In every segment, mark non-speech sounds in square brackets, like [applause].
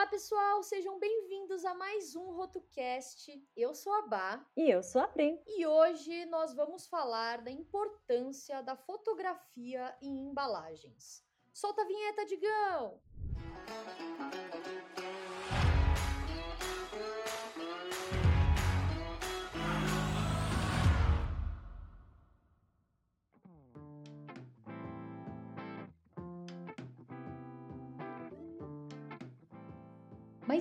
Olá, pessoal, sejam bem-vindos a mais um RotoCast. Eu sou a Bá. E eu sou a Prim. E hoje nós vamos falar da importância da fotografia em embalagens. Solta a vinheta, Digão!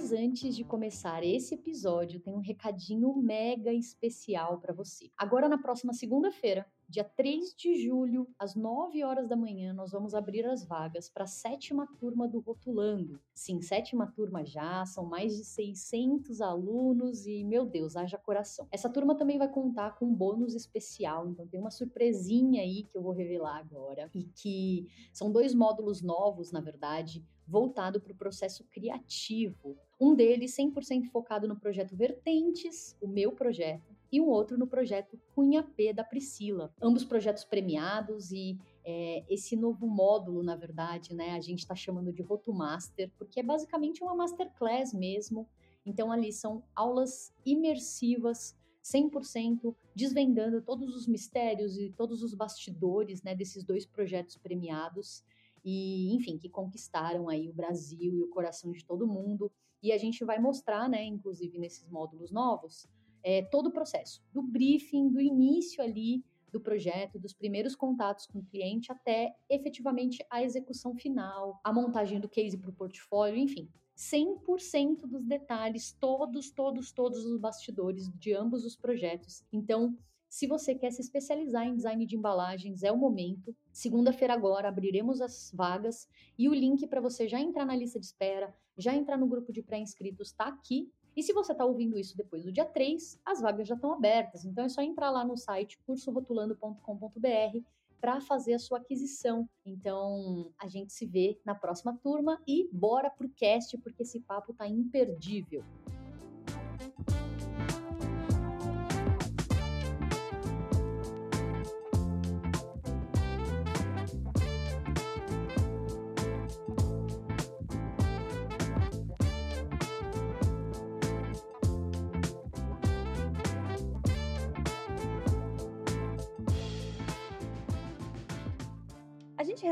Mas antes de começar esse episódio, tem um recadinho mega especial para você. Agora, na próxima segunda-feira, dia 3 de julho, às 9 horas da manhã, nós vamos abrir as vagas para a sétima turma do Rotulando. Sim, sétima turma já, são mais de 600 alunos e, meu Deus, haja coração. Essa turma também vai contar com um bônus especial, então tem uma surpresinha aí que eu vou revelar agora e que são dois módulos novos, na verdade, voltado para o processo criativo. Um deles 100% focado no projeto Vertentes, o meu projeto, e um outro no projeto Cunha P da Priscila. Ambos projetos premiados e é, esse novo módulo, na verdade, né, a gente está chamando de Rotomaster, porque é basicamente uma masterclass mesmo. Então ali são aulas imersivas 100% desvendando todos os mistérios e todos os bastidores né, desses dois projetos premiados e, enfim, que conquistaram aí o Brasil e o coração de todo mundo. E a gente vai mostrar, né, inclusive nesses módulos novos, é, todo o processo, do briefing, do início ali do projeto, dos primeiros contatos com o cliente até efetivamente a execução final, a montagem do case para o portfólio, enfim. 100% dos detalhes, todos, todos, todos os bastidores de ambos os projetos. Então, se você quer se especializar em design de embalagens, é o momento. Segunda-feira agora abriremos as vagas e o link para você já entrar na lista de espera, já entrar no grupo de pré-inscritos está aqui. E se você está ouvindo isso depois do dia 3, as vagas já estão abertas. Então é só entrar lá no site cursorotulando.com.br para fazer a sua aquisição. Então, a gente se vê na próxima turma e bora pro cast porque esse papo tá imperdível.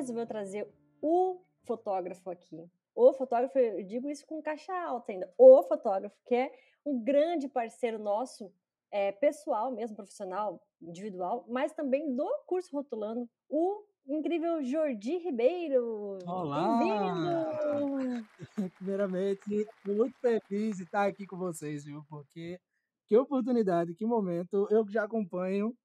Resolveu trazer o fotógrafo aqui. O fotógrafo, eu digo isso com caixa alta ainda. O fotógrafo, que é um grande parceiro nosso, é, pessoal mesmo, profissional, individual, mas também do curso Rotulando, o incrível Jordi Ribeiro. Olá! [laughs] Primeiramente, muito feliz de estar aqui com vocês, viu? Porque que oportunidade, que momento. Eu já acompanho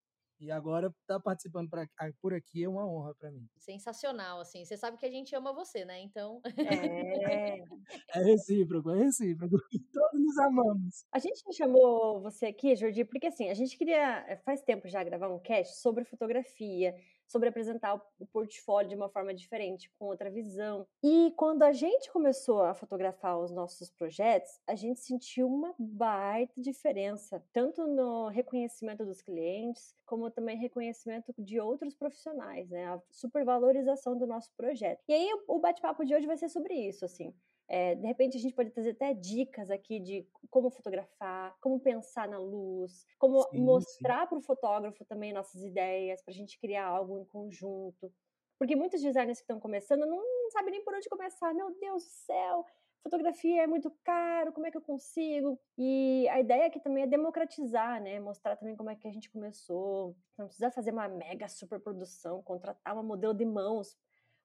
e agora estar tá participando pra, por aqui é uma honra para mim. Sensacional, assim. Você sabe que a gente ama você, né? Então. É, [laughs] é recíproco, é recíproco. [laughs] Todos nos amamos. A gente chamou você aqui, Jordi, porque assim, a gente queria, eh, faz tempo já, gravar um cast sobre fotografia, sobre apresentar o portfólio de uma forma diferente, com outra visão. E quando a gente começou a fotografar os nossos projetos, a gente sentiu uma baita diferença, tanto no reconhecimento dos clientes, como também reconhecimento de outros profissionais, né? A supervalorização do nosso projeto. E aí o bate-papo de hoje vai ser sobre isso, assim. É, de repente a gente pode trazer até dicas aqui de como fotografar, como pensar na luz, como sim, mostrar para o fotógrafo também nossas ideias, para a gente criar algo em conjunto. Porque muitos designers que estão começando não, não sabem nem por onde começar. Meu Deus do céu, fotografia é muito caro, como é que eu consigo? E a ideia aqui também é democratizar, né? Mostrar também como é que a gente começou. Não precisa fazer uma mega super produção, contratar uma modelo de mãos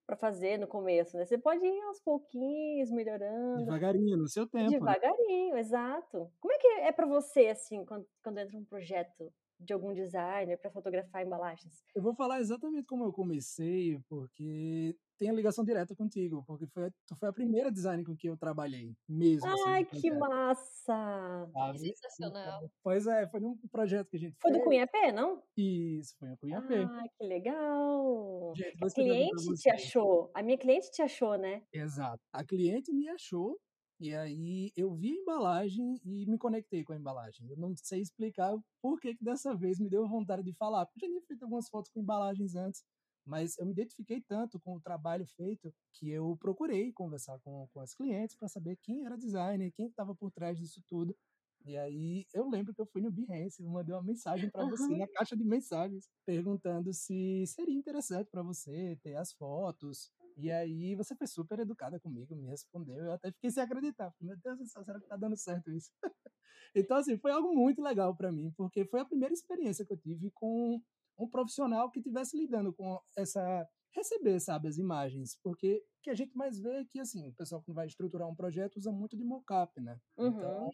para fazer no começo, né? Você pode ir aos pouquinhos, melhorando. Devagarinho, no seu tempo. Né? Devagarinho, né? exato. Como é que é para você, assim, quando, quando entra um projeto de algum designer para fotografar embalagens? Eu vou falar exatamente como eu comecei, porque tem a ligação direta contigo, porque foi, tu foi a primeira designer com que eu trabalhei, mesmo. Assim, Ai, assim, que massa! Sabe? Sensacional. Pois é, foi num projeto que a gente foi fez. Foi do Cunha P, não? Isso, foi a Cunha P. Ah, que legal! Gente, a cliente te achou, a minha cliente te achou, né? Exato. A cliente me achou e aí eu vi a embalagem e me conectei com a embalagem. Eu não sei explicar por que, que dessa vez me deu vontade de falar, porque eu já tinha feito algumas fotos com embalagens antes, Mas eu me identifiquei tanto com o trabalho feito que eu procurei conversar com, com as clientes para saber quem era designer, quem estava por trás disso tudo. E aí eu lembro que eu fui no Behance, eu mandei uma mensagem para você na caixa de mensagens, perguntando se seria interessante para você ter as fotos. E aí você foi super educada comigo, me respondeu, eu até fiquei sem acreditar. Meu Deus do céu, será que tá dando certo isso? [laughs] então assim, foi algo muito legal para mim, porque foi a primeira experiência que eu tive com um profissional que estivesse lidando com essa receber, sabe, as imagens, porque o que a gente mais vê é que assim, o pessoal que vai estruturar um projeto usa muito de mockup, né? Uhum. Então,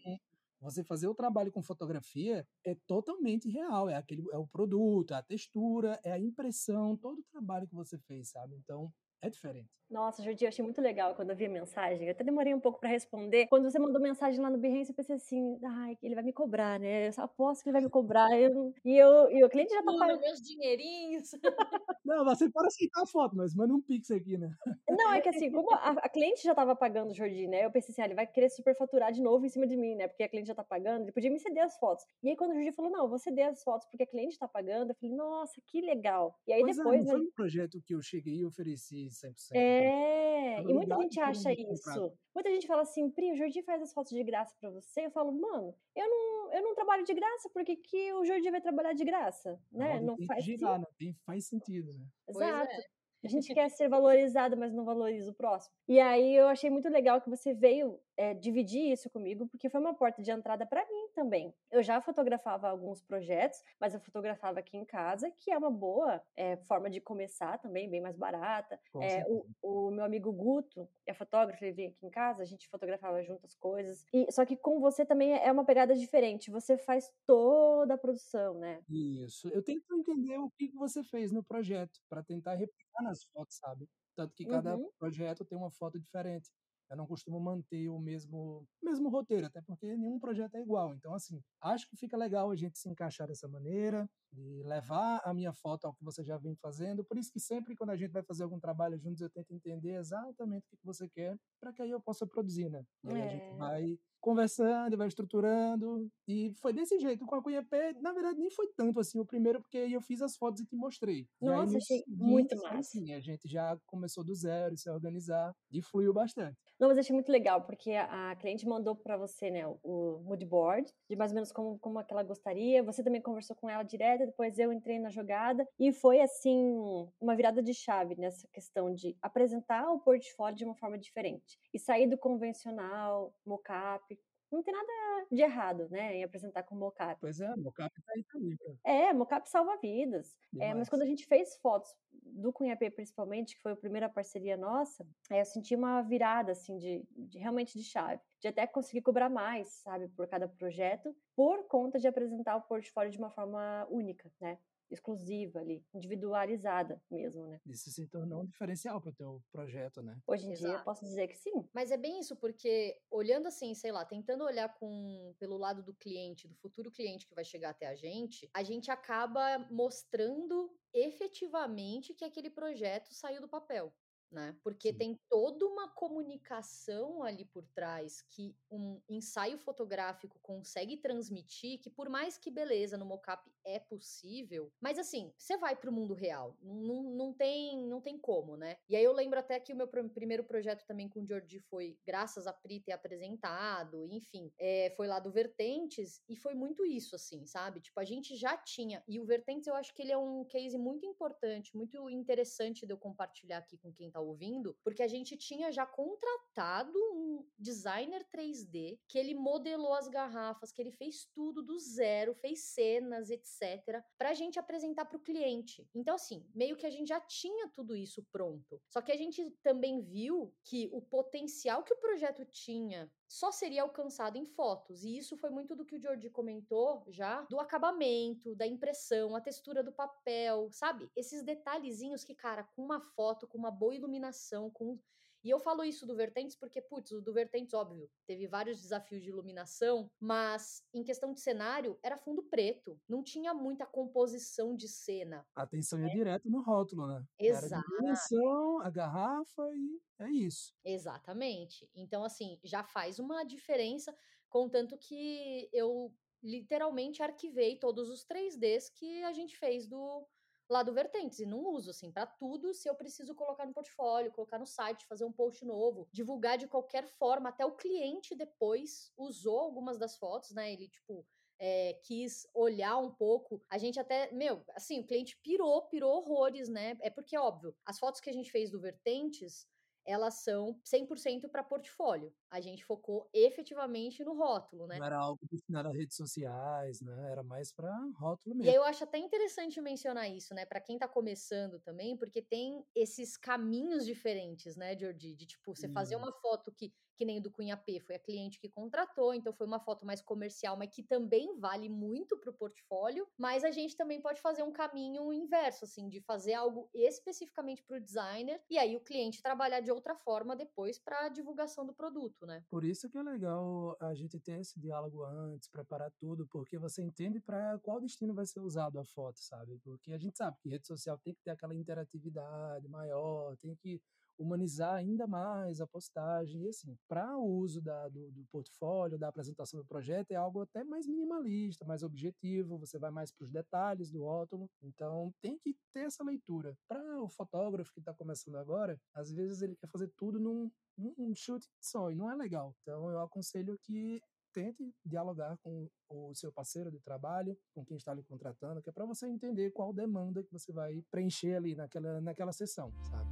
você fazer o trabalho com fotografia é totalmente real, é aquele é o produto, é a textura, é a impressão, todo o trabalho que você fez, sabe? Então, é diferente. Nossa, Jordi, eu achei muito legal quando eu vi a mensagem. Eu até demorei um pouco para responder. Quando você mandou mensagem lá no Behance, eu pensei assim, ai, ele vai me cobrar, né? Eu só aposto que ele vai me cobrar. Eu, e, eu, e o cliente já tá pagando. meus dinheirinhos. [laughs] Não, você pode aceitar a foto, mas manda um pix aqui, né? Não, é que assim, como a, a cliente já tava pagando o Jordi, né? Eu pensei assim, ah, ele vai querer superfaturar de novo em cima de mim, né? Porque a cliente já tá pagando, ele podia me ceder as fotos. E aí quando o Jordi falou, não, eu vou ceder as fotos porque a cliente tá pagando, eu falei, nossa, que legal. E aí pois depois... É, não foi um projeto que eu cheguei e ofereci 100%. É, e muita gente acha isso. Muita gente fala assim, Pri, o Jordi faz as fotos de graça para você. Eu falo, mano, eu não, eu não trabalho de graça, porque que o Jordi vai trabalhar de graça? Né? Não, não faz girar, não tem, faz sentido, né? Exato. É. A [laughs] gente quer ser valorizado, mas não valoriza o próximo. E aí eu achei muito legal que você veio é, dividir isso comigo, porque foi uma porta de entrada para mim também. Eu já fotografava alguns projetos, mas eu fotografava aqui em casa, que é uma boa é, forma de começar também, bem mais barata. É, o, o, meu amigo Guto é fotógrafo, ele vem aqui em casa, a gente fotografava juntas coisas. E, só que com você também é uma pegada diferente, você faz toda a produção, né? Isso. Eu tento entender o que você fez no projeto, para tentar replicar nas fotos, sabe? Tanto que cada uhum. projeto tem uma foto diferente. Eu não costumo manter o mesmo, mesmo roteiro, até porque nenhum projeto é igual. Então, assim, acho que fica legal a gente se encaixar dessa maneira e levar a minha foto ao que você já vem fazendo. Por isso que sempre quando a gente vai fazer algum trabalho juntos, eu tento entender exatamente o que você quer, para que aí eu possa produzir, né? E aí é. a gente é. vai conversando, vai estruturando. E foi desse jeito. Com a Cunha P, na verdade, nem foi tanto assim o primeiro, porque eu fiz as fotos e te mostrei. Nossa, achei muito massa. Assim, a gente já começou do zero, se organizar e fluiu bastante. Não, mas achei muito legal, porque a cliente mandou para você, né, o mood board, de mais ou menos como, como ela gostaria. Você também conversou com ela direto, depois eu entrei na jogada. E foi, assim, uma virada de chave nessa questão de apresentar o portfólio de uma forma diferente. E sair do convencional, mocap, não tem nada de errado, né, em apresentar com mocap. Pois é, mocap tá aí também. É, mocap salva vidas. É, mas quando a gente fez fotos do Cunhapê principalmente, que foi a primeira parceria nossa, é, eu senti uma virada, assim, de, de realmente de chave. De até conseguir cobrar mais, sabe, por cada projeto, por conta de apresentar o portfólio de uma forma única, né? Exclusiva ali, individualizada mesmo, né? Isso se tornou um diferencial para o teu projeto, né? Hoje em Exato. dia posso dizer que sim. Mas é bem isso, porque olhando assim, sei lá, tentando olhar com pelo lado do cliente, do futuro cliente que vai chegar até a gente, a gente acaba mostrando efetivamente que aquele projeto saiu do papel né? Porque Sim. tem toda uma comunicação ali por trás que um ensaio fotográfico consegue transmitir, que por mais que beleza no mocap é possível, mas assim, você vai para o mundo real, não, não, tem, não tem como, né? E aí eu lembro até que o meu pr primeiro projeto também com o Jordi foi graças a Pri ter apresentado, enfim, é, foi lá do Vertentes e foi muito isso, assim, sabe? Tipo, a gente já tinha, e o Vertentes eu acho que ele é um case muito importante, muito interessante de eu compartilhar aqui com quem tá ouvindo, porque a gente tinha já contratado um designer 3D que ele modelou as garrafas, que ele fez tudo do zero, fez cenas, etc, para a gente apresentar para o cliente. Então assim, meio que a gente já tinha tudo isso pronto. Só que a gente também viu que o potencial que o projeto tinha só seria alcançado em fotos. E isso foi muito do que o Jordi comentou já, do acabamento, da impressão, a textura do papel, sabe? Esses detalhezinhos que, cara, com uma foto, com uma boa iluminação, com e eu falo isso do Vertentes porque, putz, o do Vertentes, óbvio, teve vários desafios de iluminação, mas em questão de cenário, era fundo preto. Não tinha muita composição de cena. A atenção ia é. direto no rótulo, né? Exato. Era a iluminação, a garrafa e é isso. Exatamente. Então, assim, já faz uma diferença, contanto que eu literalmente arquivei todos os 3Ds que a gente fez do, lá do Vertentes e não uso assim para tudo. Se eu preciso colocar no portfólio, colocar no site, fazer um post novo, divulgar de qualquer forma, até o cliente depois usou algumas das fotos, né? Ele tipo é, quis olhar um pouco. A gente até, meu, assim, o cliente pirou, pirou horrores, né? É porque, óbvio, as fotos que a gente fez do Vertentes elas são 100% para portfólio. A gente focou efetivamente no rótulo, né? Não era algo destinado a redes sociais, né? Era mais para rótulo mesmo. E aí eu acho até interessante mencionar isso, né? Para quem tá começando também, porque tem esses caminhos diferentes, né, Jordi? De tipo, você fazer uma foto que que nem do Cunha P, foi a cliente que contratou, então foi uma foto mais comercial, mas que também vale muito para o portfólio. Mas a gente também pode fazer um caminho inverso, assim, de fazer algo especificamente para o designer e aí o cliente trabalhar de outra forma depois para a divulgação do produto, né? Por isso que é legal a gente ter esse diálogo antes, preparar tudo, porque você entende para qual destino vai ser usado a foto, sabe? Porque a gente sabe que rede social tem que ter aquela interatividade maior, tem que humanizar ainda mais a postagem. E assim, para o uso da, do, do, portfólio, da apresentação do projeto, é algo até mais minimalista, mais objetivo, você vai mais para os detalhes do rótulo. Então, tem que ter essa leitura. Para o fotógrafo que está começando agora, às vezes ele quer fazer tudo num, num chute só, e não é legal. Então, eu aconselho que tente dialogar com o seu parceiro de trabalho, com quem está lhe contratando, que é para você entender qual demanda que você vai preencher ali naquela, naquela sessão, sabe?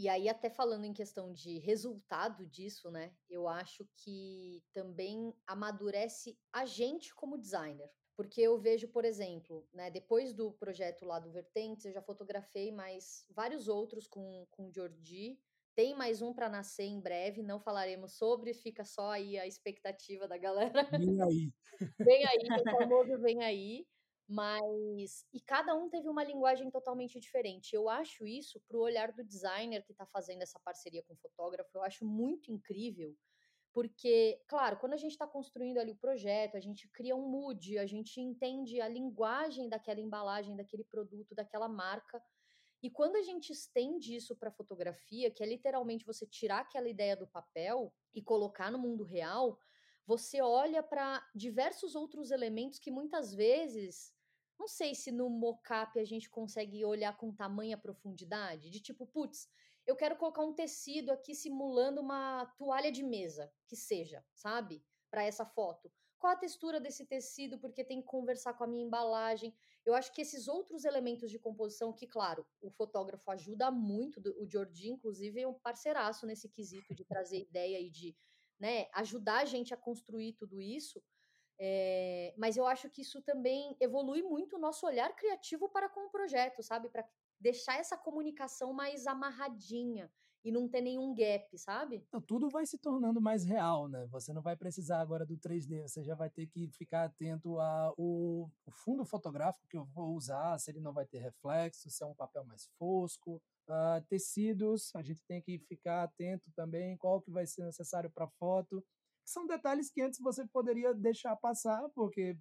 E aí, até falando em questão de resultado disso, né? Eu acho que também amadurece a gente como designer. Porque eu vejo, por exemplo, né, depois do projeto lá do Vertentes, eu já fotografei mais vários outros com, com o Jordi. Tem mais um para nascer em breve, não falaremos sobre, fica só aí a expectativa da galera. Vem aí. [laughs] vem aí, o famoso vem aí. Mas. E cada um teve uma linguagem totalmente diferente. Eu acho isso, para o olhar do designer que está fazendo essa parceria com o fotógrafo, eu acho muito incrível. Porque, claro, quando a gente está construindo ali o projeto, a gente cria um mood, a gente entende a linguagem daquela embalagem, daquele produto, daquela marca. E quando a gente estende isso para fotografia, que é literalmente você tirar aquela ideia do papel e colocar no mundo real, você olha para diversos outros elementos que muitas vezes não sei se no mocap a gente consegue olhar com tamanha profundidade, de tipo, putz, eu quero colocar um tecido aqui simulando uma toalha de mesa, que seja, sabe? Para essa foto. Qual a textura desse tecido? Porque tem que conversar com a minha embalagem. Eu acho que esses outros elementos de composição, que, claro, o fotógrafo ajuda muito, o Jordi, inclusive, é um parceiraço nesse quesito de trazer ideia e de né, ajudar a gente a construir tudo isso. É, mas eu acho que isso também evolui muito o nosso olhar criativo para com o projeto, sabe? Para deixar essa comunicação mais amarradinha e não ter nenhum gap, sabe? Então, tudo vai se tornando mais real, né? Você não vai precisar agora do 3D, você já vai ter que ficar atento ao fundo fotográfico que eu vou usar, se ele não vai ter reflexo, se é um papel mais fosco. Uh, tecidos, a gente tem que ficar atento também qual que vai ser necessário para foto são detalhes que antes você poderia deixar passar, porque,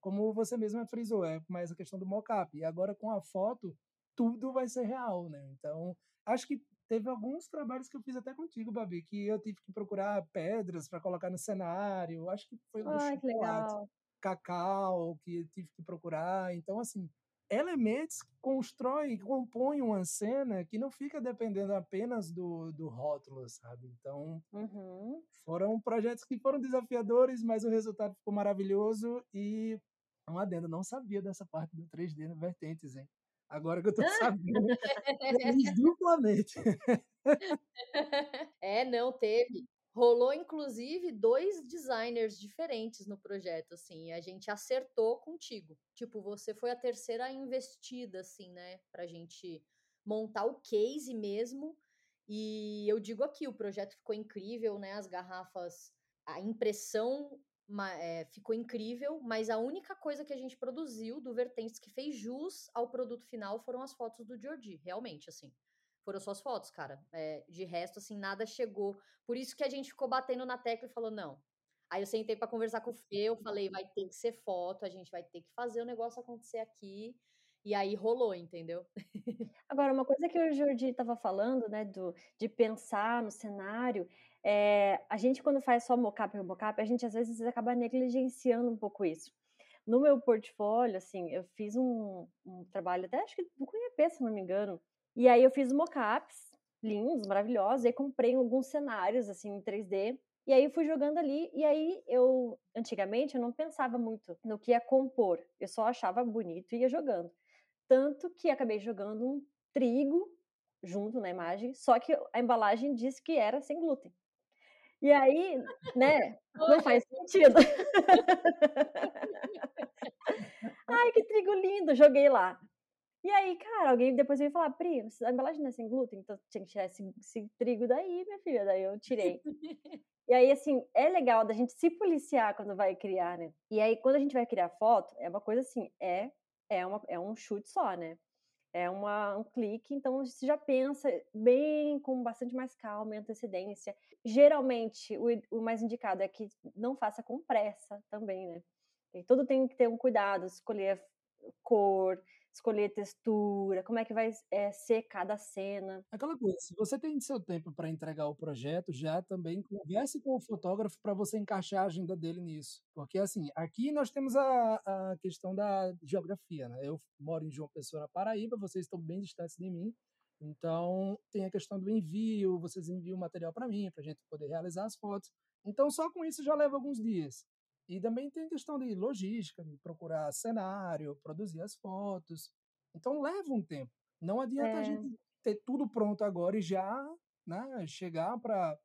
como você mesma frisou, é mais a questão do mockup. E agora com a foto, tudo vai ser real, né? Então, acho que teve alguns trabalhos que eu fiz até contigo, Babi, que eu tive que procurar pedras para colocar no cenário. Acho que foi um Ai, chocolate, cacau que eu tive que procurar. Então, assim, elementos constrói, compõem uma cena que não fica dependendo apenas do, do rótulo, sabe? Então, uhum. foram projetos que foram desafiadores, mas o resultado ficou maravilhoso e um adendo, não sabia dessa parte do 3D no Vertentes, hein? Agora que eu tô sabendo, [laughs] duplamente. É, não, teve. Rolou, inclusive, dois designers diferentes no projeto, assim, a gente acertou contigo. Tipo, você foi a terceira investida, assim, né, pra gente montar o case mesmo. E eu digo aqui, o projeto ficou incrível, né, as garrafas, a impressão é, ficou incrível, mas a única coisa que a gente produziu do Vertentes que fez jus ao produto final foram as fotos do Jordi, realmente, assim foram só as fotos, cara. É, de resto, assim, nada chegou. Por isso que a gente ficou batendo na tecla e falou, não. Aí eu sentei para conversar com o Fê, eu falei, vai ter que ser foto, a gente vai ter que fazer o negócio acontecer aqui. E aí rolou, entendeu? [laughs] Agora, uma coisa que o Jordi estava falando, né, do, de pensar no cenário, é, a gente quando faz só mocap e mocap, a gente às vezes acaba negligenciando um pouco isso. No meu portfólio, assim, eu fiz um, um trabalho até acho que do Cunha se não me engano, e aí eu fiz mocaps lindos, maravilhosos, e aí comprei alguns cenários assim em 3D e aí fui jogando ali, e aí eu, antigamente, eu não pensava muito no que ia compor. Eu só achava bonito e ia jogando. Tanto que acabei jogando um trigo junto na imagem, só que a embalagem disse que era sem glúten. E aí, né, [laughs] não faz sentido. [laughs] Ai, que trigo lindo, joguei lá. E aí, cara, alguém depois veio falar, Pri, a embalagem não é sem glúten, então tinha que tirar esse, esse trigo daí, minha filha. Daí eu tirei. [laughs] E aí, assim, é legal da gente se policiar quando vai criar, né? E aí, quando a gente vai criar foto, é uma coisa assim, é, é, uma, é um chute só, né? É uma, um clique, então você já pensa bem, com bastante mais calma e antecedência. Geralmente, o, o mais indicado é que não faça com pressa também, né? E tudo tem que ter um cuidado, escolher cor, escolher textura, como é que vai é, ser cada cena. Aquela coisa, se você tem seu tempo para entregar o projeto, já também converse com o fotógrafo para você encaixar a agenda dele nisso. Porque, assim, aqui nós temos a, a questão da geografia, né? Eu moro em João Pessoa, na Paraíba, vocês estão bem distantes de mim. Então, tem a questão do envio, vocês enviam o material para mim, para a gente poder realizar as fotos. Então, só com isso já leva alguns dias. E também tem questão de logística, de procurar cenário, produzir as fotos. Então leva um tempo. Não adianta é. a gente ter tudo pronto agora e já né, chegar para.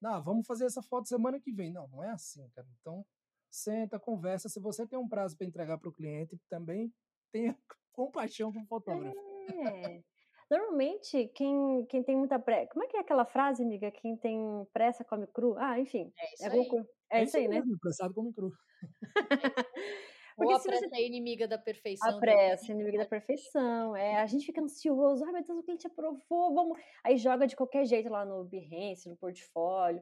Não, vamos fazer essa foto semana que vem. Não, não é assim, cara. Então, senta, conversa. Se você tem um prazo para entregar para o cliente, também tenha [laughs] compaixão com o fotógrafo. É. Normalmente, quem, quem tem muita pressa. Como é que é aquela frase, amiga? Quem tem pressa come cru? Ah, enfim. É isso é aí. É, é isso aí, né? Pressado come cru. [laughs] Porque Ou a pressa você... é inimiga da perfeição. A pressa é inimiga da perfeição. É, a gente fica ansioso. Ai, meu Deus, o cliente aprovou, vamos. Aí joga de qualquer jeito lá no Behance, no portfólio.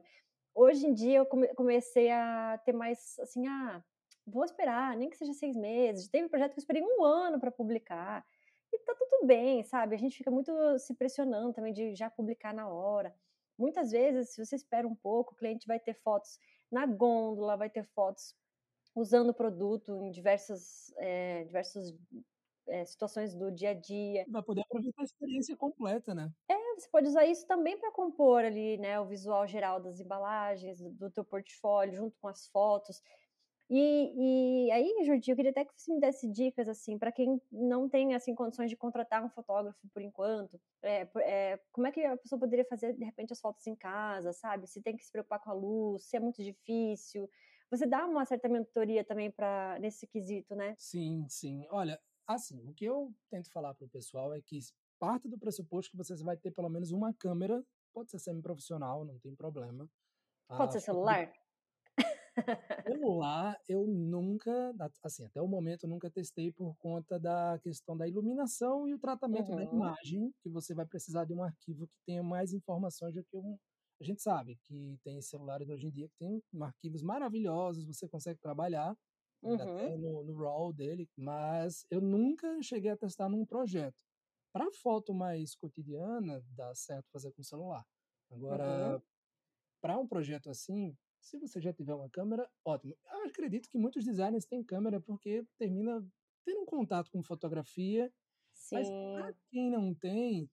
Hoje em dia eu comecei a ter mais assim, ah, vou esperar, nem que seja seis meses. Teve um projeto que eu esperei um ano para publicar. E tá tudo bem, sabe? A gente fica muito se pressionando também de já publicar na hora. Muitas vezes, se você espera um pouco, o cliente vai ter fotos na gôndola, vai ter fotos usando o produto em diversas, é, diversas é, situações do dia a dia. Vai poder aproveitar a experiência completa, né? É, você pode usar isso também para compor ali, né, o visual geral das embalagens, do teu portfólio, junto com as fotos. E, e aí, Jordi, eu queria até que você me desse dicas, assim, para quem não tem, assim, condições de contratar um fotógrafo por enquanto, é, é, como é que a pessoa poderia fazer, de repente, as fotos em casa, sabe? Se tem que se preocupar com a luz, se é muito difícil. Você dá uma certa mentoria também para nesse quesito, né? Sim, sim. Olha, assim, o que eu tento falar para o pessoal é que parte do pressuposto que você vai ter pelo menos uma câmera, pode ser semi-profissional, não tem problema. Pode ser celular? Celular, eu nunca, assim, até o momento eu nunca testei por conta da questão da iluminação e o tratamento uhum. da imagem, que você vai precisar de um arquivo que tenha mais informações do que um. A gente sabe que tem celulares hoje em dia que tem arquivos maravilhosos, você consegue trabalhar uhum. até no, no RAW dele, mas eu nunca cheguei a testar num projeto. Para foto mais cotidiana, dá certo fazer com celular. Agora, uhum. para um projeto assim, se você já tiver uma câmera, ótimo. Eu acredito que muitos designers têm câmera porque termina tendo um contato com fotografia. Sim. Mas para quem não tem, o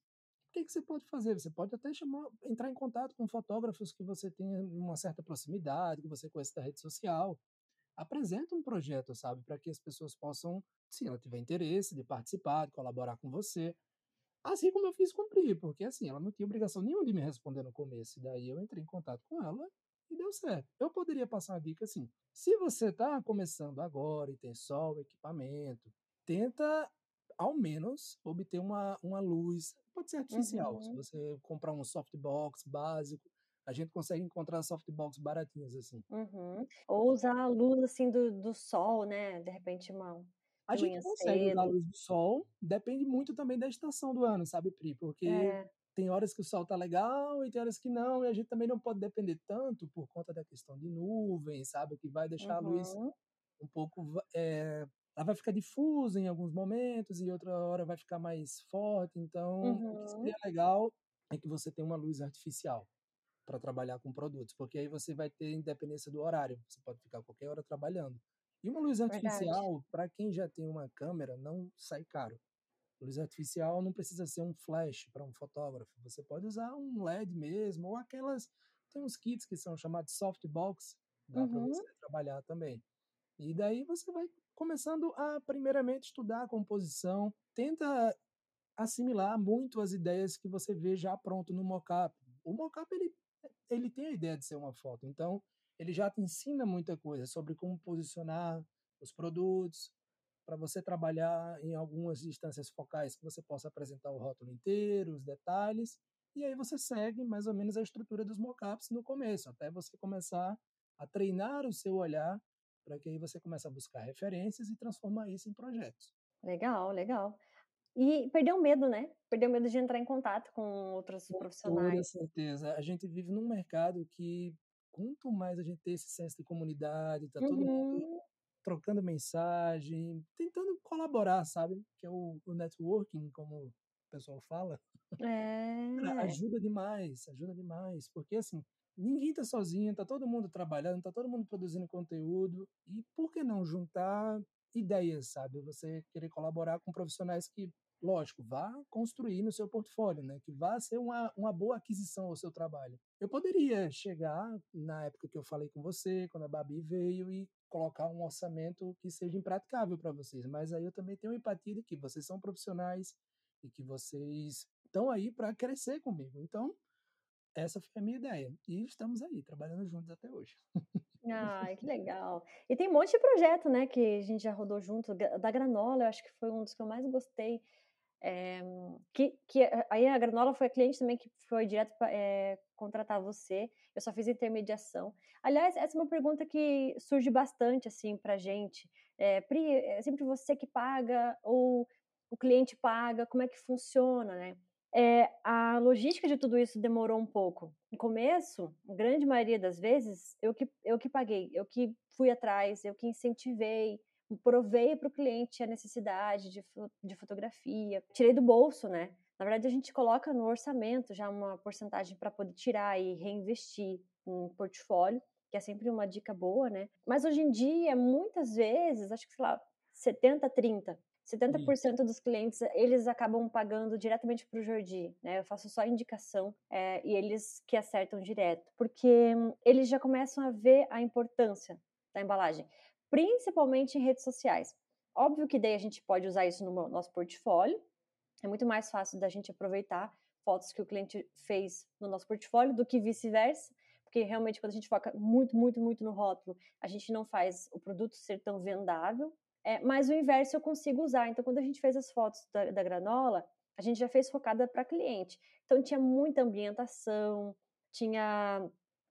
que, que você pode fazer? Você pode até chamar, entrar em contato com fotógrafos que você tenha uma certa proximidade, que você conhece da rede social. Apresenta um projeto, sabe, para que as pessoas possam, se ela tiver interesse, de participar, de colaborar com você. Assim como eu fiz cumprir, porque assim, ela não tinha obrigação nenhuma de me responder no começo. Daí eu entrei em contato com ela e deu certo. Eu poderia passar uma dica assim: se você está começando agora e tem só o equipamento, tenta ao menos obter uma, uma luz, pode ser artificial. Uhum. Se você comprar um softbox básico, a gente consegue encontrar softbox baratinhas assim. Uhum. Ou usar a luz assim do, do sol, né? De repente uma a gente consegue cedo. usar a luz do sol, depende muito também da estação do ano, sabe, Pri? Porque é tem horas que o sol tá legal e tem horas que não, e a gente também não pode depender tanto por conta da questão de nuvem, sabe? Que vai deixar uhum. a luz uhum. um pouco. É, ela vai ficar difusa em alguns momentos e outra hora vai ficar mais forte. Então, uhum. o que seria uhum. legal é que você tenha uma luz artificial. para trabalhar com produtos, porque aí você vai ter independência do horário, você pode ficar qualquer hora trabalhando. E uma luz artificial, para quem já tem uma câmera, não sai caro. Luz artificial não precisa ser um flash para um fotógrafo. Você pode usar um LED mesmo, ou aquelas. Tem uns kits que são chamados softbox, dá uhum. para você trabalhar também. E daí você vai começando a, primeiramente, estudar a composição. Tenta assimilar muito as ideias que você vê já pronto no mockup. O mockup ele, ele tem a ideia de ser uma foto, então ele já te ensina muita coisa sobre como posicionar os produtos, para você trabalhar em algumas distâncias focais que você possa apresentar o rótulo inteiro, os detalhes, e aí você segue mais ou menos a estrutura dos mockups no começo, até você começar a treinar o seu olhar para que aí você comece a buscar referências e transformar isso em projetos. Legal, legal. E perdeu medo, né? Perdeu medo de entrar em contato com outros com profissionais. Com certeza. A gente vive num mercado que quanto mais a gente tem esse senso de comunidade, tá uhum. todo mundo uhum trocando mensagem, tentando colaborar, sabe? Que é o, o networking, como o pessoal fala. É. ajuda demais, ajuda demais. Porque assim, ninguém tá sozinho, tá todo mundo trabalhando, tá todo mundo produzindo conteúdo. E por que não juntar ideias, sabe? Você querer colaborar com profissionais que lógico, vá construir no seu portfólio, né? Que vá ser uma, uma boa aquisição ao seu trabalho. Eu poderia chegar na época que eu falei com você, quando a Babi veio, e colocar um orçamento que seja impraticável para vocês. Mas aí eu também tenho empatia de que vocês são profissionais e que vocês estão aí para crescer comigo. Então, essa foi a minha ideia. E estamos aí, trabalhando juntos até hoje. Ai, que legal. E tem um monte de projeto, né, que a gente já rodou junto. Da Granola, eu acho que foi um dos que eu mais gostei. É, que, que aí a Granola foi a cliente também que foi direto para é, contratar você. Eu só fiz intermediação. Aliás, essa é uma pergunta que surge bastante assim para gente. É, Pri, é sempre você que paga ou o cliente paga? Como é que funciona, né? É, a logística de tudo isso demorou um pouco. No começo, grande maioria das vezes, eu que, eu que paguei, eu que fui atrás, eu que incentivei, provei para o cliente a necessidade de, de fotografia, tirei do bolso, né? Na verdade, a gente coloca no orçamento já uma porcentagem para poder tirar e reinvestir em portfólio, que é sempre uma dica boa, né? Mas hoje em dia, muitas vezes, acho que, sei lá, 70, 30. 70% dos clientes, eles acabam pagando diretamente para o Jordi, né? Eu faço só indicação é, e eles que acertam direto, porque hum, eles já começam a ver a importância da embalagem principalmente em redes sociais. Óbvio que daí a gente pode usar isso no nosso portfólio, é muito mais fácil da gente aproveitar fotos que o cliente fez no nosso portfólio do que vice-versa, porque realmente quando a gente foca muito, muito, muito no rótulo, a gente não faz o produto ser tão vendável, é, mas o inverso eu consigo usar. Então, quando a gente fez as fotos da, da granola, a gente já fez focada para cliente. Então, tinha muita ambientação, tinha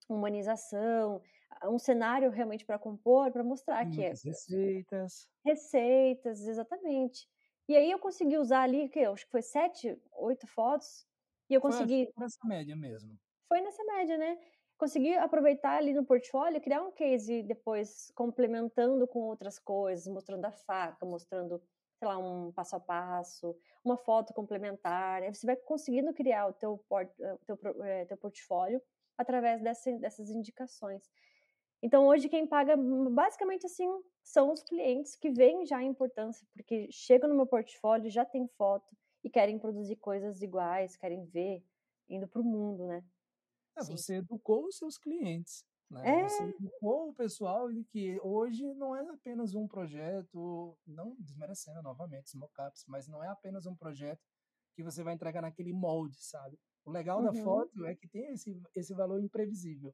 humanização, um cenário realmente para compor, para mostrar que é. Receitas. Receitas, exatamente. E aí eu consegui usar ali, que acho que foi sete, oito fotos, e eu consegui. Foi nessa média mesmo. Foi nessa média, né? Consegui aproveitar ali no portfólio, criar um case depois complementando com outras coisas, mostrando a faca, mostrando, sei lá, um passo a passo, uma foto complementar. Aí você vai conseguindo criar o teu, port, eh, teu, eh, teu portfólio através dessa, dessas indicações. Então, hoje, quem paga, basicamente assim, são os clientes que veem já a importância, porque chegam no meu portfólio, já tem foto e querem produzir coisas iguais, querem ver, indo para o mundo, né? É, você educou os seus clientes. Né? É. Você educou o pessoal de que hoje não é apenas um projeto, não desmerecendo novamente os mockups, mas não é apenas um projeto que você vai entregar naquele molde, sabe? O legal uhum. da foto é que tem esse, esse valor imprevisível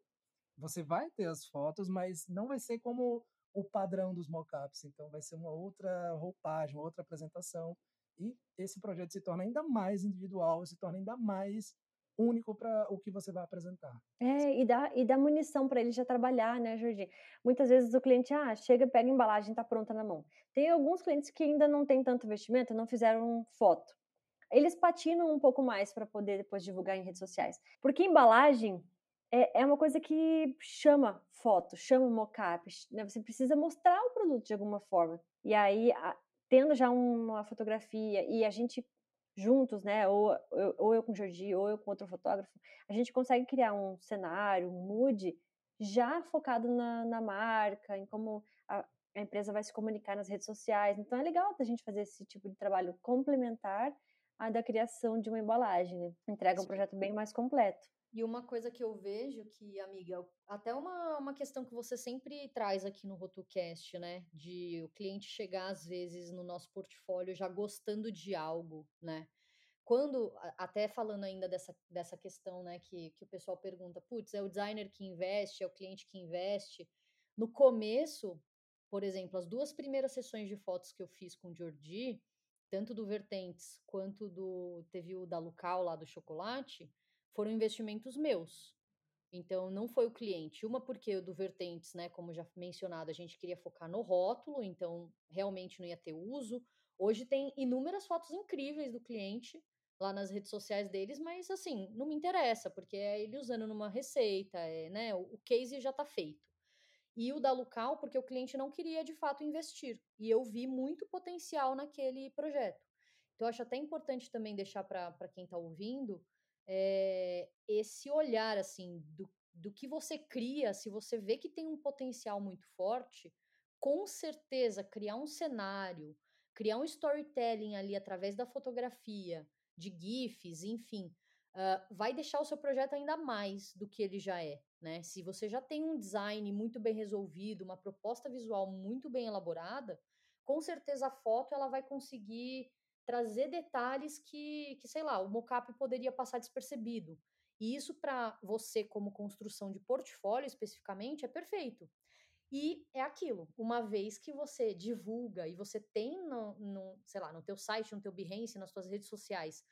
você vai ter as fotos, mas não vai ser como o padrão dos mockups. Então, vai ser uma outra roupagem, uma outra apresentação. E esse projeto se torna ainda mais individual, se torna ainda mais único para o que você vai apresentar. É, e dá, e dá munição para ele já trabalhar, né, Jordi? Muitas vezes o cliente, ah, chega, pega a embalagem, está pronta na mão. Tem alguns clientes que ainda não têm tanto investimento, não fizeram foto. Eles patinam um pouco mais para poder depois divulgar em redes sociais. Porque embalagem é, é uma coisa que chama foto, chama mockup, né? Você precisa mostrar o produto de alguma forma. E aí, a, tendo já uma fotografia e a gente juntos, né? Ou, ou eu com o Jordi, ou eu com outro fotógrafo, a gente consegue criar um cenário, um mood já focado na, na marca, em como a, a empresa vai se comunicar nas redes sociais. Então é legal a gente fazer esse tipo de trabalho complementar à da criação de uma embalagem, né? Entrega um projeto bem mais completo. E uma coisa que eu vejo que, amiga, até uma, uma questão que você sempre traz aqui no RotoCast, né? De o cliente chegar, às vezes, no nosso portfólio já gostando de algo, né? Quando, até falando ainda dessa, dessa questão, né, que, que o pessoal pergunta, putz, é o designer que investe, é o cliente que investe. No começo, por exemplo, as duas primeiras sessões de fotos que eu fiz com o Jordi, tanto do Vertentes quanto do. Teve o da Lucal lá do chocolate foram investimentos meus. Então, não foi o cliente. Uma porque do Vertentes, né, como já mencionado, a gente queria focar no rótulo, então realmente não ia ter uso. Hoje tem inúmeras fotos incríveis do cliente lá nas redes sociais deles, mas assim, não me interessa, porque é ele usando numa receita, é, né, o case já está feito. E o da Lucal, porque o cliente não queria de fato investir. E eu vi muito potencial naquele projeto. Então, acho até importante também deixar para quem está ouvindo é, esse olhar assim do, do que você cria, se você vê que tem um potencial muito forte, com certeza criar um cenário, criar um storytelling ali através da fotografia, de GIFs, enfim, uh, vai deixar o seu projeto ainda mais do que ele já é. Né? Se você já tem um design muito bem resolvido, uma proposta visual muito bem elaborada, com certeza a foto ela vai conseguir trazer detalhes que, que sei lá, o mockup poderia passar despercebido. E isso para você como construção de portfólio especificamente é perfeito. E é aquilo, uma vez que você divulga e você tem no, no sei lá, no teu site, no teu Behance, nas suas redes sociais,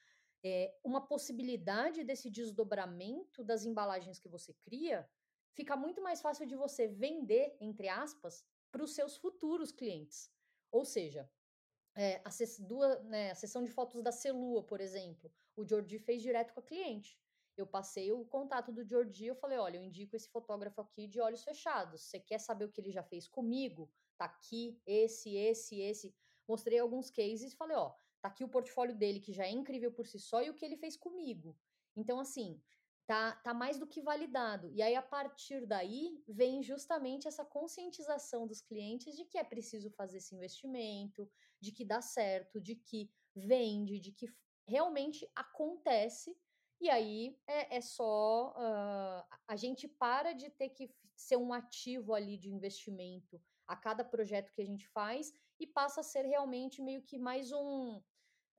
é, uma possibilidade desse desdobramento das embalagens que você cria, fica muito mais fácil de você vender, entre aspas, para os seus futuros clientes. Ou seja, é, a, duas, né, a sessão de fotos da Celua, por exemplo, o Jordi fez direto com a cliente. Eu passei o contato do Jordi, eu falei, olha, eu indico esse fotógrafo aqui de olhos fechados. Você quer saber o que ele já fez comigo? Tá aqui, esse, esse, esse. Mostrei alguns cases e falei, ó, tá aqui o portfólio dele, que já é incrível por si só, e o que ele fez comigo. Então, assim, tá, tá mais do que validado. E aí, a partir daí, vem justamente essa conscientização dos clientes de que é preciso fazer esse investimento, de que dá certo, de que vende, de que realmente acontece. E aí é, é só. Uh, a gente para de ter que ser um ativo ali de investimento a cada projeto que a gente faz e passa a ser realmente meio que mais um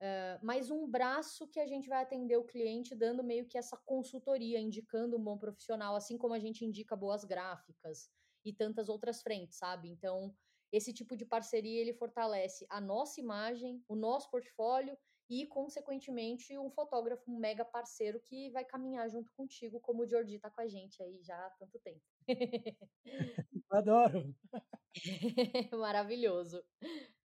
Uh, mais um braço que a gente vai atender o cliente, dando meio que essa consultoria, indicando um bom profissional, assim como a gente indica boas gráficas e tantas outras frentes, sabe? Então, esse tipo de parceria ele fortalece a nossa imagem, o nosso portfólio e, consequentemente, um fotógrafo um mega parceiro que vai caminhar junto contigo, como o Jordi tá com a gente aí já há tanto tempo. Adoro! [laughs] Maravilhoso.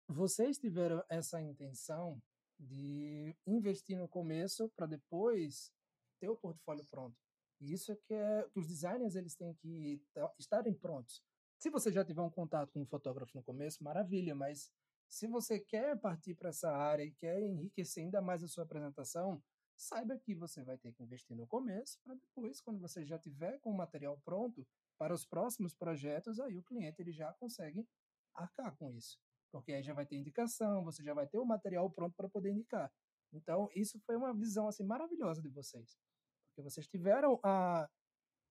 Vocês tiveram essa intenção de investir no começo para depois ter o portfólio pronto. E isso é que, é que os designers eles têm que estarem prontos. Se você já tiver um contato com um fotógrafo no começo, maravilha, mas se você quer partir para essa área e quer enriquecer ainda mais a sua apresentação, saiba que você vai ter que investir no começo para depois, quando você já tiver com o material pronto para os próximos projetos, aí o cliente ele já consegue arcar com isso porque aí já vai ter indicação, você já vai ter o material pronto para poder indicar. Então, isso foi uma visão assim maravilhosa de vocês, porque vocês tiveram a,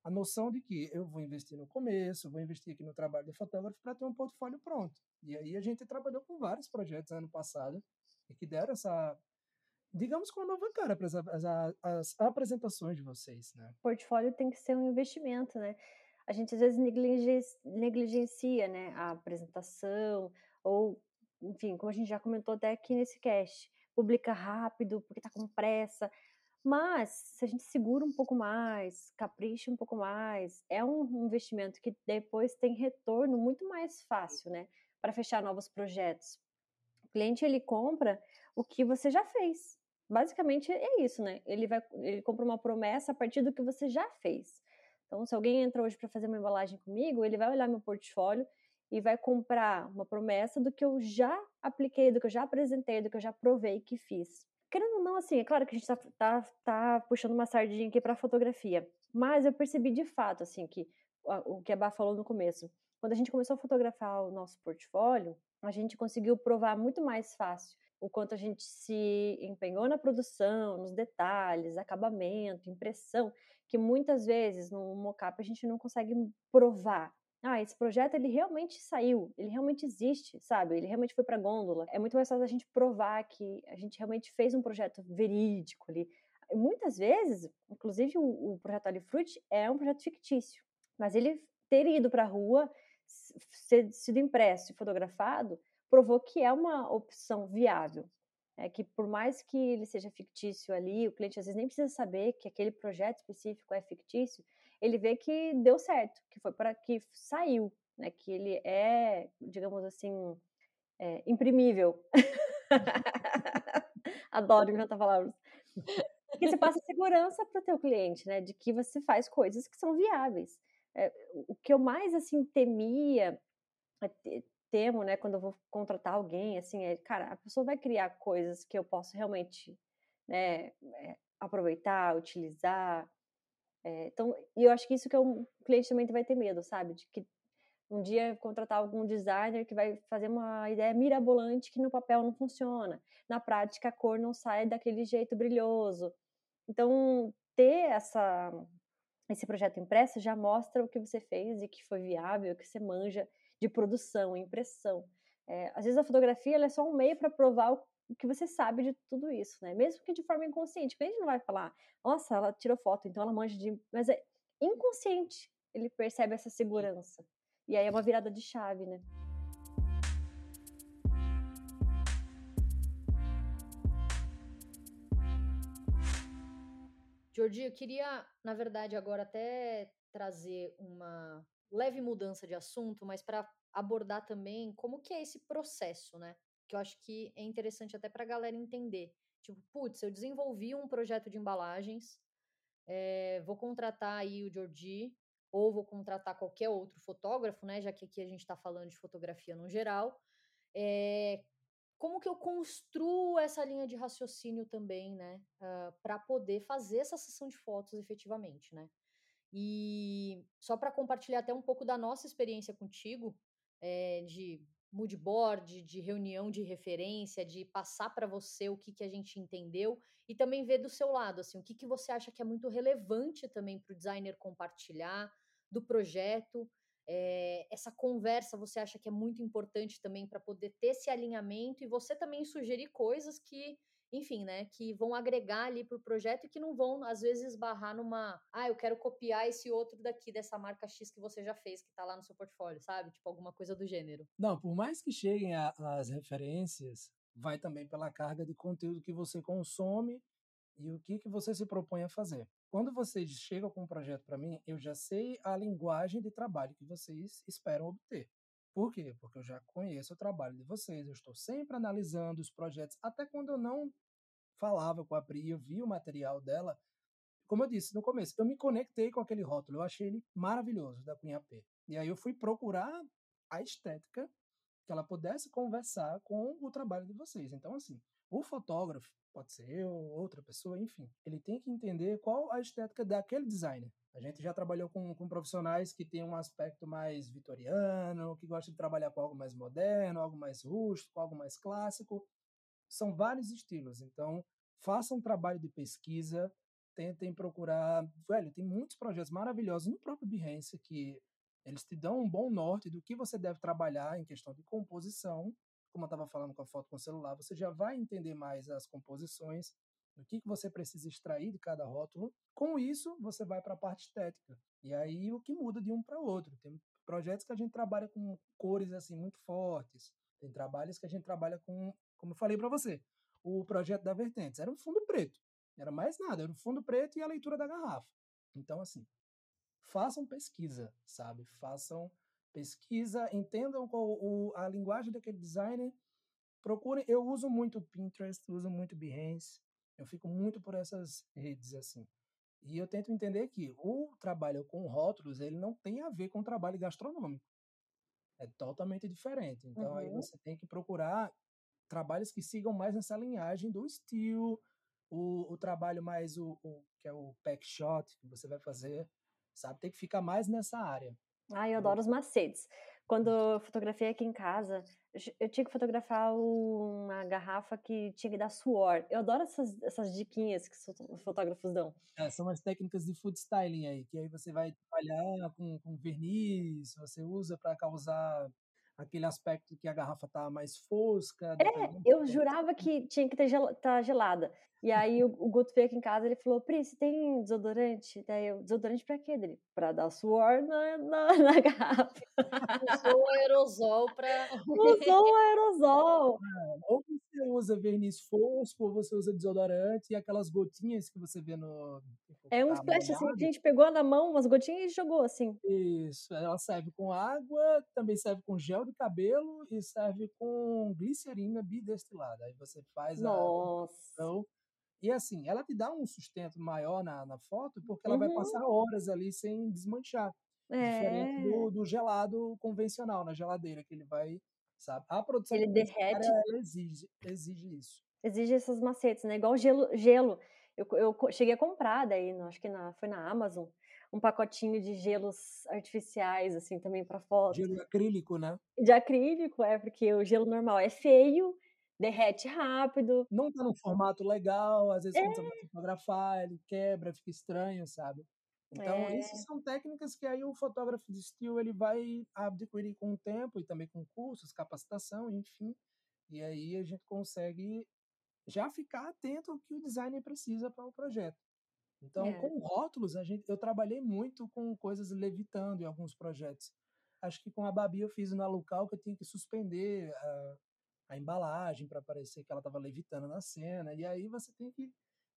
a noção de que eu vou investir no começo, vou investir aqui no trabalho de fotógrafo para ter um portfólio pronto. E aí a gente trabalhou com vários projetos ano passado e que deram essa digamos com uma nova cara para as, as, as, apresentações de vocês, né? Portfólio tem que ser um investimento, né? A gente às vezes negligencia, né, a apresentação, ou, enfim, como a gente já comentou até aqui nesse cast, publica rápido porque está com pressa. Mas se a gente segura um pouco mais, capricha um pouco mais, é um investimento que depois tem retorno muito mais fácil, né, para fechar novos projetos. O cliente ele compra o que você já fez. Basicamente é isso, né? Ele vai ele compra uma promessa a partir do que você já fez. Então, se alguém entra hoje para fazer uma embalagem comigo, ele vai olhar meu portfólio e vai comprar uma promessa do que eu já apliquei, do que eu já apresentei, do que eu já provei que fiz. querendo ou não, assim, é claro que a gente tá, tá, tá puxando uma sardinha aqui para fotografia, mas eu percebi de fato, assim, que o que a Bá falou no começo, quando a gente começou a fotografar o nosso portfólio, a gente conseguiu provar muito mais fácil o quanto a gente se empenhou na produção, nos detalhes, acabamento, impressão, que muitas vezes no mockup a gente não consegue provar. Ah, esse projeto ele realmente saiu, ele realmente existe, sabe? Ele realmente foi para gôndola. É muito mais fácil a gente provar que a gente realmente fez um projeto verídico ali. muitas vezes, inclusive o, o projeto Alifruit é um projeto fictício, mas ele ter ido para a rua, ser, sido impresso e fotografado, provou que é uma opção viável. É que por mais que ele seja fictício ali, o cliente às vezes nem precisa saber que aquele projeto específico é fictício, ele vê que deu certo, que foi para que saiu, né? Que ele é, digamos assim, é, imprimível. [laughs] Adoro inventar palavras. Que você passa segurança para o teu cliente, né? De que você faz coisas que são viáveis. É, o que eu mais assim temia é temo, né, quando eu vou contratar alguém, assim, é, cara, a pessoa vai criar coisas que eu posso realmente, né, é, aproveitar, utilizar. É, então, e eu acho que isso que o cliente também vai ter medo, sabe? De que um dia contratar algum designer que vai fazer uma ideia mirabolante que no papel não funciona. Na prática, a cor não sai daquele jeito brilhoso. Então, ter essa, esse projeto impresso já mostra o que você fez e que foi viável, que você manja de produção, impressão. É, às vezes a fotografia é só um meio para provar o que você sabe de tudo isso, né? Mesmo que de forma inconsciente. Porque a gente não vai falar, nossa, ela tirou foto, então ela manja de. Mas é inconsciente, ele percebe essa segurança. E aí é uma virada de chave, né? Jordi, eu queria, na verdade, agora até trazer uma leve mudança de assunto, mas para abordar também como que é esse processo, né? Que eu acho que é interessante até para a galera entender. Tipo, putz, eu desenvolvi um projeto de embalagens, é, vou contratar aí o Georgie, ou vou contratar qualquer outro fotógrafo, né? Já que aqui a gente está falando de fotografia no geral. É, como que eu construo essa linha de raciocínio também, né? Uh, para poder fazer essa sessão de fotos efetivamente, né? E só para compartilhar até um pouco da nossa experiência contigo, é, de mood board, de reunião de referência, de passar para você o que, que a gente entendeu e também ver do seu lado, assim, o que, que você acha que é muito relevante também para o designer compartilhar do projeto. É, essa conversa você acha que é muito importante também para poder ter esse alinhamento e você também sugerir coisas que enfim, né, que vão agregar ali para o projeto e que não vão, às vezes, esbarrar numa, ah, eu quero copiar esse outro daqui, dessa marca X que você já fez, que está lá no seu portfólio, sabe? Tipo, alguma coisa do gênero. Não, por mais que cheguem as referências, vai também pela carga de conteúdo que você consome e o que, que você se propõe a fazer. Quando vocês chegam com um projeto para mim, eu já sei a linguagem de trabalho que vocês esperam obter. Por quê? Porque eu já conheço o trabalho de vocês, eu estou sempre analisando os projetos, até quando eu não falava com a Pri, eu vi o material dela. Como eu disse no começo, eu me conectei com aquele rótulo, eu achei ele maravilhoso da Cunha P. E aí eu fui procurar a estética que ela pudesse conversar com o trabalho de vocês. Então, assim, o fotógrafo, pode ser eu, outra pessoa, enfim, ele tem que entender qual a estética daquele designer. A gente já trabalhou com, com profissionais que têm um aspecto mais vitoriano, que gostam de trabalhar com algo mais moderno, algo mais rústico, algo mais clássico. São vários estilos, então façam um trabalho de pesquisa, tentem procurar. Velho, tem muitos projetos maravilhosos no próprio Behance que eles te dão um bom norte do que você deve trabalhar em questão de composição. Como eu estava falando com a foto com o celular, você já vai entender mais as composições, o que, que você precisa extrair de cada rótulo. Com isso, você vai para a parte estética. E aí o que muda de um para outro. Tem projetos que a gente trabalha com cores assim muito fortes. Tem trabalhos que a gente trabalha com, como eu falei para você, o projeto da Vertentes era um fundo preto. Era mais nada, era um fundo preto e a leitura da garrafa. Então assim, façam pesquisa, sabe? Façam pesquisa, entendam qual o, a linguagem daquele designer. Procurem, eu uso muito Pinterest, uso muito Behance, eu fico muito por essas redes assim. E eu tento entender que o trabalho com rótulos, ele não tem a ver com o trabalho gastronômico. É totalmente diferente. Então uhum. aí você tem que procurar trabalhos que sigam mais nessa linhagem do still, o, o trabalho mais o, o, que é o pack shot que você vai fazer, sabe? Tem que ficar mais nessa área. Ah, eu adoro os macetes. Quando eu fotografei aqui em casa, eu tinha que fotografar uma garrafa que tinha que dar suor. Eu adoro essas, essas diquinhas que os fotógrafos dão. É, são as técnicas de food styling aí, que aí você vai trabalhar com, com verniz, você usa para causar aquele aspecto que a garrafa tá mais fosca. É, eu jurava que tinha que estar tá gelada. E aí o, o Guto veio aqui em casa ele falou, Pri, você tem desodorante? Daí eu, desodorante pra quê? Dele? Pra dar suor na, na, [laughs] na garrafa. [laughs] Usou o aerosol pra... Usou o aerosol. É, ou você usa verniz fosco, ou você usa desodorante, e aquelas gotinhas que você vê no... É um tá splash assim, que a gente pegou na mão, umas gotinhas e jogou assim. Isso, ela serve com água, também serve com gel de cabelo e serve com glicerina bidestilada. Aí você faz Nossa. a e assim, ela te dá um sustento maior na, na foto, porque ela uhum. vai passar horas ali sem desmanchar. É. Diferente do, do, gelado convencional na geladeira, que ele vai, sabe? A produção ele derrete. ela exige, exige isso. Exige esses macetes, né? Igual gelo. gelo. Eu, eu cheguei a comprar daí, acho que na, foi na Amazon, um pacotinho de gelos artificiais, assim, também para foto. Gelo acrílico, né? De acrílico, é, porque o gelo normal é feio derrete rápido. Não tá num formato legal, às vezes é. quando você vai fotografar, ele quebra, fica estranho, sabe? Então, é. essas são técnicas que aí o fotógrafo de estilo ele vai adquirir com o tempo e também com cursos, capacitação, enfim. E aí a gente consegue já ficar atento ao que o designer precisa para o projeto. Então, é. com rótulos, a gente, eu trabalhei muito com coisas levitando em alguns projetos. Acho que com a Babi eu fiz na local que eu tinha que suspender uh, a embalagem para parecer que ela estava levitando na cena. E aí você tem que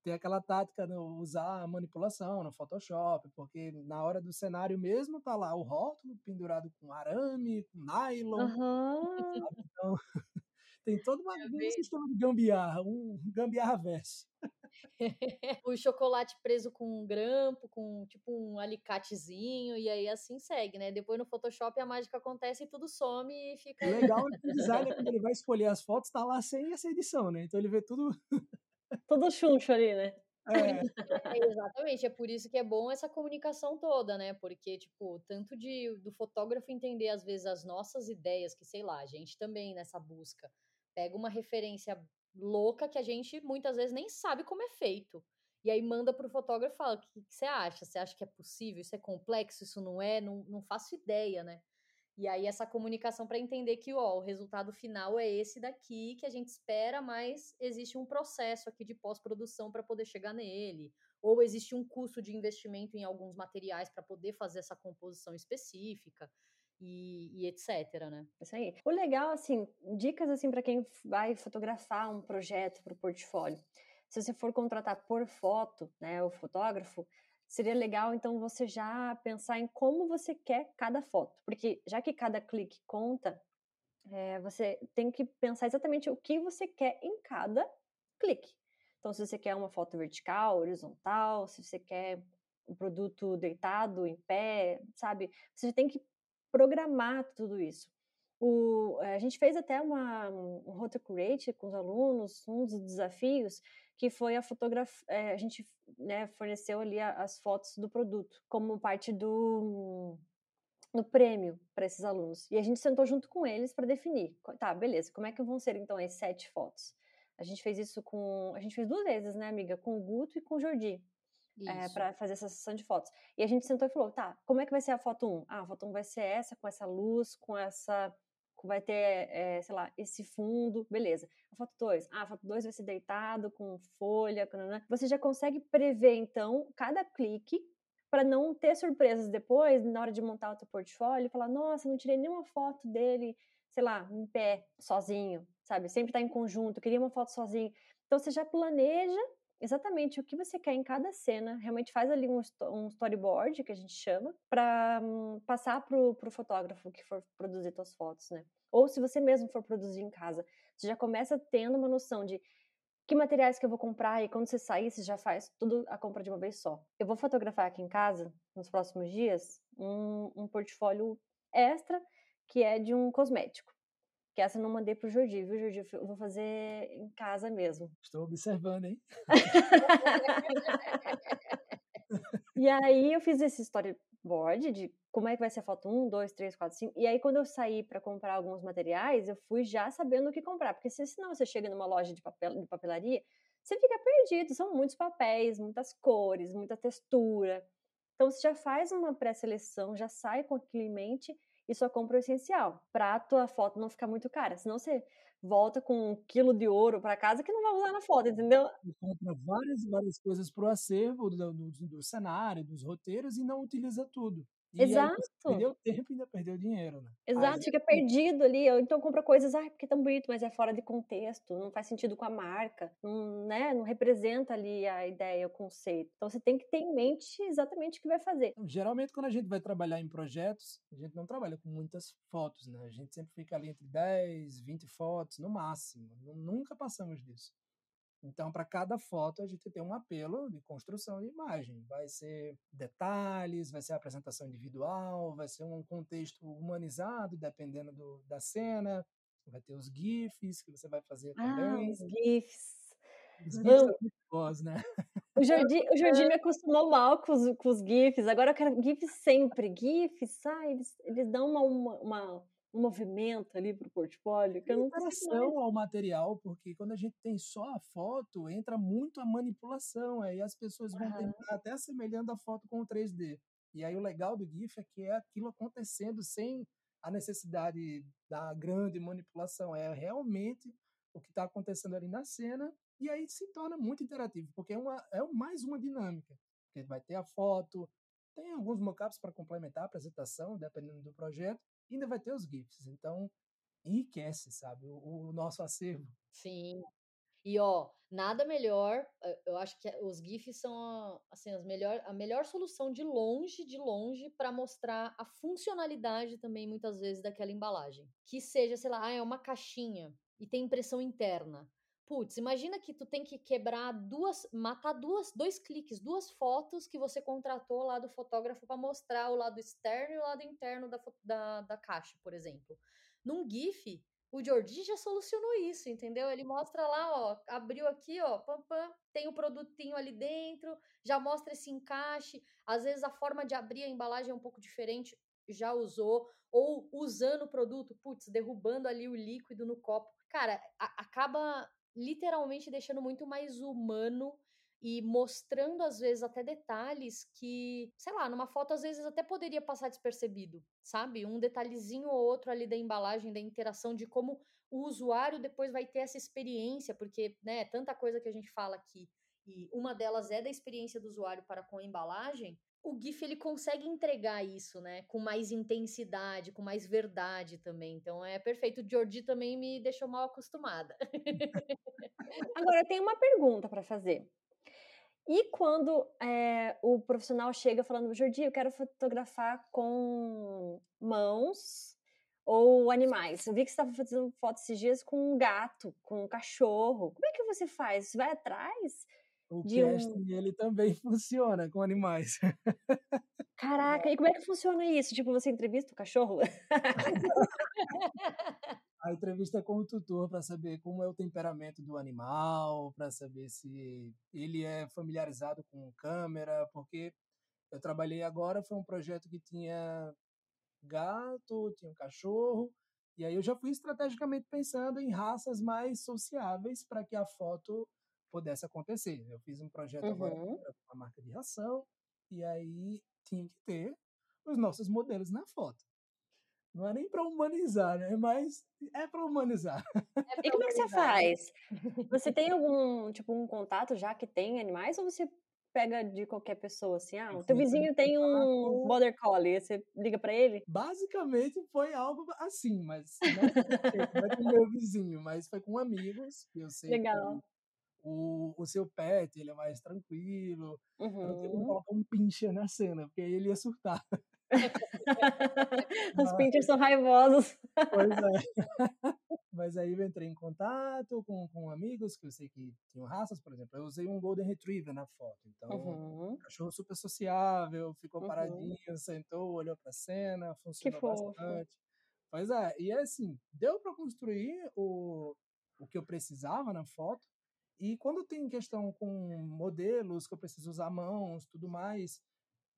ter aquela tática de usar a manipulação no Photoshop, porque na hora do cenário mesmo tá lá o rótulo pendurado com arame, com nylon. Uhum. Então, [laughs] tem todo uma, um sistema de gambiarra, um gambiarra verso. [laughs] o chocolate preso com um grampo, com tipo um alicatezinho, e aí assim segue, né? Depois no Photoshop a mágica acontece e tudo some e fica. O legal é que o [laughs] designer, quando ele vai escolher as fotos, tá lá sem essa edição, né? Então ele vê tudo. Tudo chuncho ali, né? É. é. [laughs] exatamente, é por isso que é bom essa comunicação toda, né? Porque, tipo, tanto de do fotógrafo entender, às vezes, as nossas ideias, que sei lá, a gente também nessa busca pega uma referência louca que a gente muitas vezes nem sabe como é feito. E aí manda para o fotógrafo e fala: o que, que, você acha? Você acha que é possível? Isso é complexo? Isso não é? Não, não faço ideia, né? E aí essa comunicação para entender que ó, o resultado final é esse daqui que a gente espera, mas existe um processo aqui de pós-produção para poder chegar nele, ou existe um custo de investimento em alguns materiais para poder fazer essa composição específica e, e, etc, né? Isso aí. O legal, assim, dicas assim para quem vai fotografar um projeto para o portfólio. Se você for contratar por foto, né, o fotógrafo, seria legal então você já pensar em como você quer cada foto, porque já que cada clique conta, é, você tem que pensar exatamente o que você quer em cada clique. Então, se você quer uma foto vertical, horizontal, se você quer um produto deitado, em pé, sabe? Você tem que programar tudo isso. O, a gente fez até uma, um rotocurate com os alunos, um dos desafios que foi a fotografia, é, a gente né, forneceu ali as fotos do produto como parte do, do prêmio para esses alunos. E a gente sentou junto com eles para definir, tá, beleza, como é que vão ser então as sete fotos? A gente fez isso com, a gente fez duas vezes, né, amiga, com o Guto e com o Jordi é, eh, para fazer essa sessão de fotos. E a gente sentou e falou, tá, como é que vai ser a foto 1? Ah, a foto 1 vai ser essa, com essa luz, com essa... Vai ter, é, sei lá, esse fundo, beleza. A foto 2, ah, a foto 2 vai ser deitado, com folha. Você já consegue prever, então, cada clique para não ter surpresas depois, na hora de montar o teu portfólio, falar, nossa, não tirei nenhuma foto dele, sei lá, em pé, sozinho, sabe? Sempre tá em conjunto, queria uma foto sozinho. Então você já planeja exatamente o que você quer em cada cena, realmente faz ali um, um storyboard, que a gente chama, para um, passar pro, pro fotógrafo que for produzir suas fotos, né? Ou se você mesmo for produzir em casa, você já começa tendo uma noção de que materiais que eu vou comprar e quando você sair, você já faz tudo a compra de uma vez só. Eu vou fotografar aqui em casa, nos próximos dias, um, um portfólio extra que é de um cosmético Que essa eu não mandei pro Jordi, viu, Jordi? Eu vou fazer em casa mesmo. Estou observando, hein? e aí eu fiz esse storyboard de como é que vai ser a foto 1, 2, 3, 4, 5. E aí, quando eu saí para comprar alguns materiais, eu fui já sabendo o que comprar. Porque se, senão você chega numa loja de, papel, de papelaria, você fica perdido. São muitos papéis, muitas cores, muita textura. Então, você já faz uma pré-seleção, já sai com aquilo em mente e só compra o essencial. Para a tua foto não ficar muito cara. Senão você volta com um quilo de ouro para casa que não vai usar na foto, entendeu? Compra várias várias coisas para o acervo do, do, do, cenário, dos roteiros e não utiliza tudo. E Exato. perdeu tempo e ainda perdeu dinheiro, né? Exato, fica perdido ali. Ou então compra coisas, ah, porque é tão bonito, mas é fora de contexto, não faz sentido com a marca, não, né, não representa ali a ideia, o conceito. Então você tem que ter em mente exatamente o que vai fazer. Então, geralmente, quando a gente vai trabalhar em projetos, a gente não trabalha com muitas fotos, né? A gente sempre fica ali entre 10, 20 fotos, no máximo. Nunca passamos disso. Então, para cada foto, a gente tem um apelo de construção de imagem. Vai ser detalhes, vai ser apresentação individual, vai ser um contexto humanizado, dependendo do, da cena. Vai ter os GIFs que você vai fazer ah, também. Os GIFs. Os GIFs são muito bons, né? O Jardim, o Jardim me acostumou mal com os, com os GIFs. Agora eu quero GIFs sempre. GIFs, ah, eles, eles dão uma, uma, uma um movimento ali para o portfólio que eu não ao material, porque quando a gente tem só a foto, entra muito a manipulação, aí as pessoas vão uhum. tentar até assemelhando a foto com o 3D. E aí o legal do GIF é que é aquilo acontecendo sem a necessidade da grande manipulação, é realmente o que está acontecendo ali na cena, e aí se torna muito interativo, porque é, uma, é mais uma dinâmica, porque vai ter a foto, tem alguns mockups para complementar a apresentação, dependendo do projeto, ainda vai ter os GIFs. Então, enriquece, sabe, o, o nosso acervo. Sim. E ó, nada melhor, eh, eu acho que os GIFs são assim, as melhor, a melhor solução de longe, de longe, para mostrar a funcionalidade também, muitas vezes, daquela embalagem. Que seja, sei lá, ah, é uma caixinha e tem impressão interna. Putz, imagina que tu tem que quebrar duas, matar duas, dois cliques, duas fotos que você contratou lá do fotógrafo para mostrar o lado externo e o lado interno da, da, da caixa, por exemplo. Num GIF, o Jordi já solucionou isso, entendeu? Ele mostra lá, ó, abriu aqui, ó, pam, pam, tem o produtinho ali dentro, já mostra esse encaixe. Às vezes a forma de abrir a embalagem é um pouco diferente, já usou, ou usando o produto, putz, derrubando ali o líquido no copo. Cara, a, acaba literalmente deixando muito mais humano e mostrando às vezes até detalhes que, sei lá, numa foto às vezes até poderia passar despercebido, sabe? Um detalhezinho ou outro ali da embalagem, da interação de como o usuário depois vai ter essa experiência, porque, né, tanta coisa que a gente fala aqui, e uma delas é da experiência do usuário para com a embalagem, o GIF ele consegue entregar isso, né? Com mais intensidade, com mais verdade também. Então é perfeito. O Jordi também me deixou mal acostumada. [laughs] Agora, eu tenho uma pergunta para fazer. E quando é, o profissional chega falando, Jordi, eu quero fotografar com mãos ou animais? Eu vi que você estava fazendo fotos esses dias com um gato, com um cachorro. Como é que você faz? Você vai atrás? O de casting, um... ele também [laughs] funciona com animais. Caraca, e como é que funciona isso? Tipo, você entrevista o cachorro? [laughs] A entrevista com o tutor para saber como é o temperamento do animal, para saber se ele é familiarizado com câmera, porque eu trabalhei agora, foi um projeto que tinha gato, tinha um cachorro, e aí eu já fui estrategicamente pensando em raças mais sociáveis para que a foto pudesse acontecer. Eu fiz um projeto uhum. agora com a marca de ração, e aí tinha que ter os nossos modelos na foto. Não é nem para humanizar, né? Mas é para humanizar. [laughs] É e como é que você faz? Você tem algum, tipo, um contato já que tem animais ou você pega de qualquer pessoa assim? Ah, o teu vizinho tem um border collie, você liga para ele? Basicamente foi algo assim, mas não foi com o meu vizinho, mas foi com amigos, que eu sei Legal. O, o seu pet, ele é mais tranquilo. Uhum. Eu não tenho que uhum. colocar um pincher na cena, porque aí ele ia surtar. [laughs] Os pinchers são raivosos. Pois é. [laughs] Mas aí eu entrei em contato com, com amigos que eu sei que tinham raças, por exemplo. Eu usei um Golden Retriever na foto. Então, uhum. cachorro super sociável, ficou uhum. paradinho, sentou, olhou pra cena, funcionou bastante. Pois é, e é assim, deu para construir o, o que eu precisava na foto, e quando tem questão com modelos que eu preciso usar mãos, tudo mais,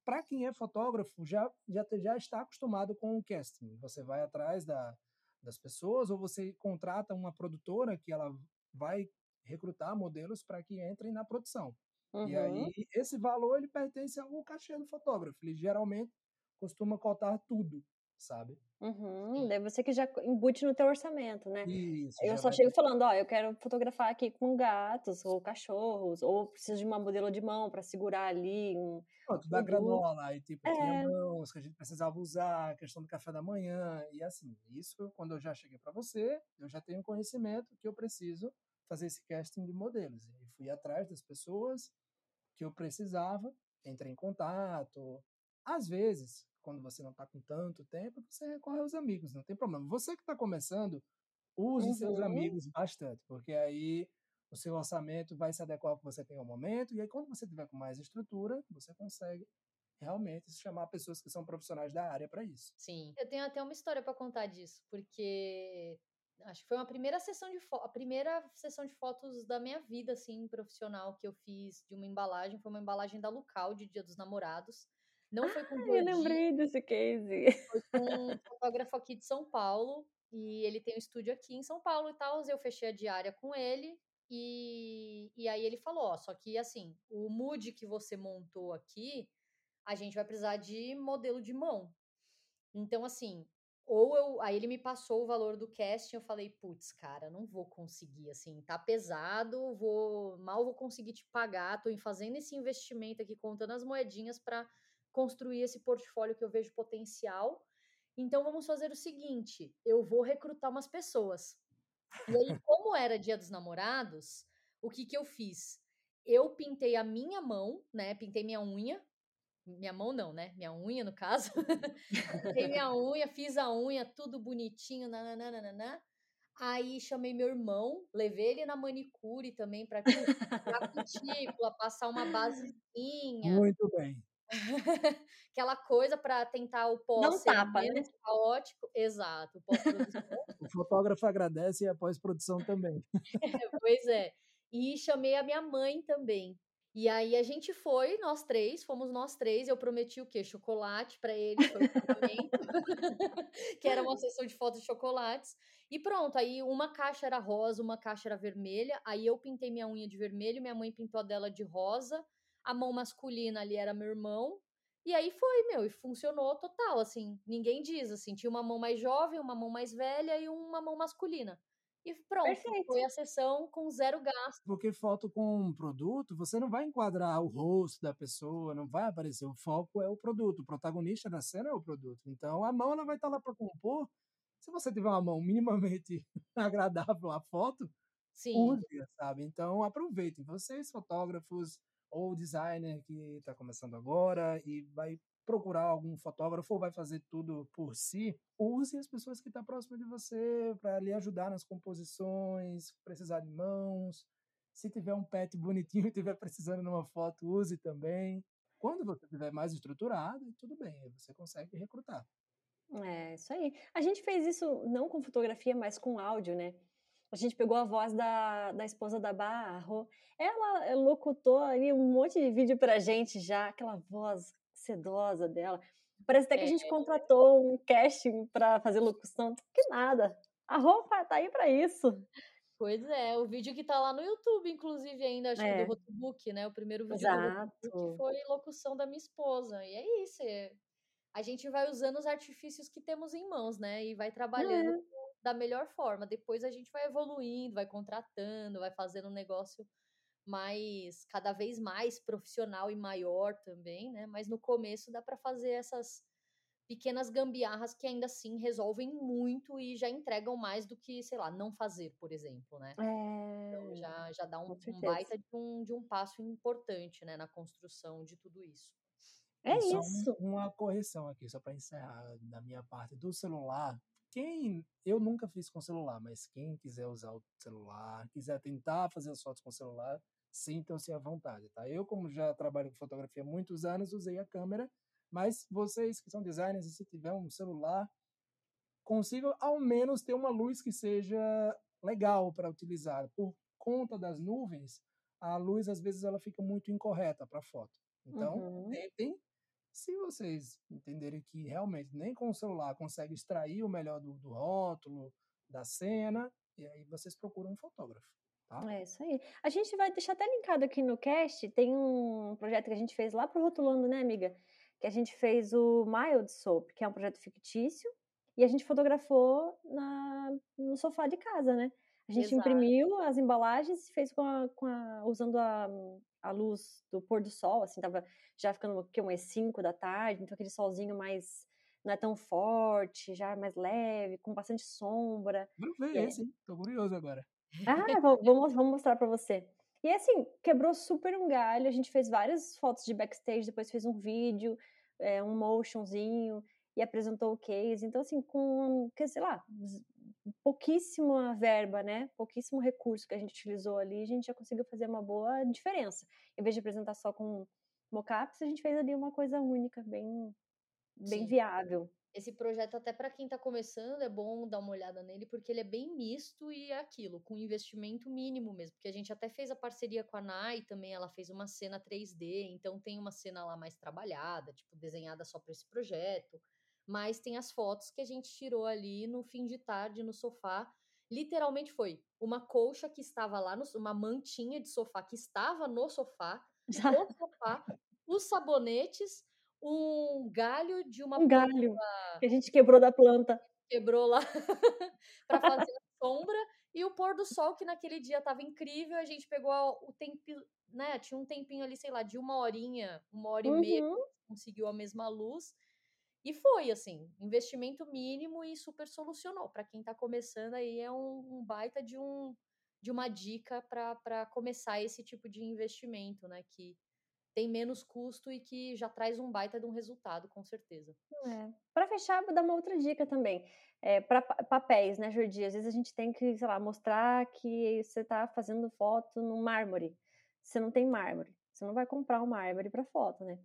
para quem é fotógrafo já, já já está acostumado com o casting. Você vai atrás da, das pessoas ou você contrata uma produtora que ela vai recrutar modelos para que entrem na produção. Uhum. E aí esse valor ele pertence ao cachê do fotógrafo. Ele geralmente costuma cotar tudo sabe? Uhum, daí você que já embute no teu orçamento, né? Isso, eu só chego falando, ó, eu quero fotografar aqui com gatos ou cachorros, ou preciso de uma modelo de mão para segurar ali um... Pronto, da granola, aí tipo, é. mãos que a gente precisava usar, a questão do café da manhã, e assim, isso quando eu já cheguei para você, eu já tenho conhecimento que eu preciso fazer esse casting de modelos, e fui atrás das pessoas que eu precisava, entrei em contato, às vezes, quando você não está com tanto tempo, você recorre aos amigos, não tem problema. Você que está começando, use uhum. seus amigos bastante, porque aí o seu orçamento vai se adequar ao que você tem ao momento, e aí quando você tiver com mais estrutura, você consegue realmente chamar pessoas que são profissionais da área para isso. Sim, eu tenho até uma história para contar disso, porque acho que foi uma primeira sessão de a primeira sessão de fotos da minha vida assim profissional que eu fiz de uma embalagem, foi uma embalagem da Lucal de Dia dos Namorados. Não foi com ah, Eu lembrei desse case. Foi com um fotógrafo aqui de São Paulo. E ele tem um estúdio aqui em São Paulo e tal. Eu fechei a diária com ele. E, e aí ele falou: ó, só que assim, o mood que você montou aqui, a gente vai precisar de modelo de mão. Então, assim, ou eu. Aí ele me passou o valor do casting, eu falei, putz, cara, não vou conseguir, assim, tá pesado, vou. Mal vou conseguir te pagar, tô fazendo esse investimento aqui, contando as moedinhas para construir esse portfólio que eu vejo potencial. Então vamos fazer o seguinte: eu vou recrutar umas pessoas. E aí, [laughs] como era Dia dos Namorados, o que que eu fiz? Eu pintei a minha mão, né? Pintei minha unha. Minha mão não, né? Minha unha, no caso. [laughs] pintei minha unha, fiz a unha, tudo bonitinho, nananana. Aí chamei meu irmão, levei ele na manicure também para a cutícula, passar uma basezinha. Muito bem. [laughs] Aquela coisa para tentar o pós Não tapa, né? caótico. Exato, o o fotógrafo agradece e a pós-produção também. [laughs] pois é. E chamei a minha mãe também. E aí a gente foi, nós três, fomos nós três. Eu prometi o quê? Chocolate para ele, foi o [laughs] que era uma sessão de fotos de chocolates. E pronto, aí uma caixa era rosa, uma caixa era vermelha. Aí eu pintei minha unha de vermelho, minha mãe pintou a dela de rosa a mão masculina ali era meu irmão. E aí foi, meu, e funcionou total, assim. Ninguém diz, assim. Tinha uma mão mais jovem, uma mão mais velha e uma mão masculina. E pronto, Perfeito. foi a sessão com zero gasto. Porque foto com um produto, você não vai enquadrar o rosto da pessoa, não vai aparecer. O foco é o produto, o protagonista da cena é o produto. Então a mão ela vai estar lá para compor. Se você tiver uma mão minimamente [laughs] agradável à foto, Sim. use, sabe? Então aproveitem. Vocês, fotógrafos, ou designer que está começando agora e vai procurar algum fotógrafo ou vai fazer tudo por si, use as pessoas que estão tá próximas de você para lhe ajudar nas composições, precisar de mãos. Se tiver um pet bonitinho [laughs] e estiver precisando de uma foto, use também. Quando você estiver mais estruturado, tudo bem, você consegue recrutar. É, isso aí. A gente fez isso não com fotografia, mas com áudio, né? A gente pegou a voz da, da esposa da Barro. Ela eh, locutou ali um monte de vídeo pra gente já, aquela voz sedosa dela. Parece até que a gente é. contratou um casting para fazer locução. Que nada. A roupa tá aí para isso. Pois é, o vídeo que tá lá no YouTube, inclusive, ainda, acho é. que do Rotobook, né? O primeiro vídeo Exato. do Rotobook foi locução da minha esposa. E é isso. É... A gente vai usando os artifícios que temos em mãos, né? E vai trabalhando é da melhor forma. Depois a gente vai evoluindo, vai contratando, vai fazendo um negócio mais cada vez mais profissional e maior também, né? Mas no começo dá para fazer essas pequenas gambiarras que ainda assim resolvem muito e já entregam mais do que, sei lá, não fazer, por exemplo, né? É... Então já, já dá um, um baita de um, de um passo importante, né, na construção de tudo isso. É isso. uma correção aqui, só para encerrar da minha parte do celular quem eu nunca fiz com celular, mas quem quiser usar o celular, quiser tentar fazer as fotos com celular, sintam-se à vontade, tá? Eu, como já trabalho com fotografia há muitos anos, usei a câmera, mas vocês que são designers, se tiver um celular, consiga ao menos ter uma luz que seja legal para utilizar. Por conta das nuvens, a luz às vezes ela fica muito incorreta para a foto. Então, Uhum. tentem, se vocês entenderem que realmente nem com o celular consegue extrair o melhor do, do rótulo, da cena, e aí vocês procuram um fotógrafo. Tá? É isso aí. A gente vai deixar até linkado aqui no cast. Tem um projeto que a gente fez lá pro Rotulando, né, amiga? Que a gente fez o Mild Soap, que é um projeto fictício, e a gente fotografou na, no sofá de casa, né? A gente Exato. imprimiu as embalagens e fez com a, com a- usando a, a luz do pôr do sol, assim, tava já ficando que, umas 5 da tarde, então aquele solzinho mais não é tão forte, já mais leve, com bastante sombra. Quero ver É. esse, hein? Tô curioso agora. Ah, vou, vou mos- vou mostrar pra você. E assim, quebrou super um galho. A gente fez várias fotos de backstage, depois fez um vídeo, é, um motionzinho e apresentou o case. Então, assim, com, que, sei lá, pouquíssima verba, né? Pouquíssimo recurso que a gente utilizou ali, a gente já conseguiu fazer uma boa diferença. Em vez de apresentar só com mockups, a gente fez ali uma coisa única, bem, bem Sim. viável. Esse projeto, até para quem tá começando, é bom dar uma olhada nele, porque ele é bem misto e é aquilo, com investimento mínimo mesmo. Porque a gente até fez a parceria com a Nai também, ela fez uma cena 3D, então tem uma cena lá mais trabalhada, tipo, desenhada só para esse projeto. Mas tem as fotos que a gente tirou ali no fim de tarde, no sofá. Literalmente foi uma colcha que estava lá, no, uma mantinha de sofá que estava no sofá, o [laughs] sofá, os sabonetes, um galho de uma um planta galho que a gente quebrou da planta. quebrou lá [laughs] para fazer a sombra e o pôr do sol que naquele dia tava incrível a gente pegou o tempo né tinha um tempinho ali sei lá de uma horinha uma hora e meia Uhum. conseguiu a mesma luz e foi assim investimento mínimo e super solucionou para quem tá começando aí é um, um baita de um de uma dica para começar esse tipo de investimento né que tem menos custo e que já traz um baita de um resultado com certeza É. Para fechar, vou dar uma outra dica também. É, para papéis, né, Jordi? Às vezes a gente tem que, sei lá, mostrar que você está fazendo foto no mármore. Você não tem mármore. Você não vai comprar um mármore para foto, né?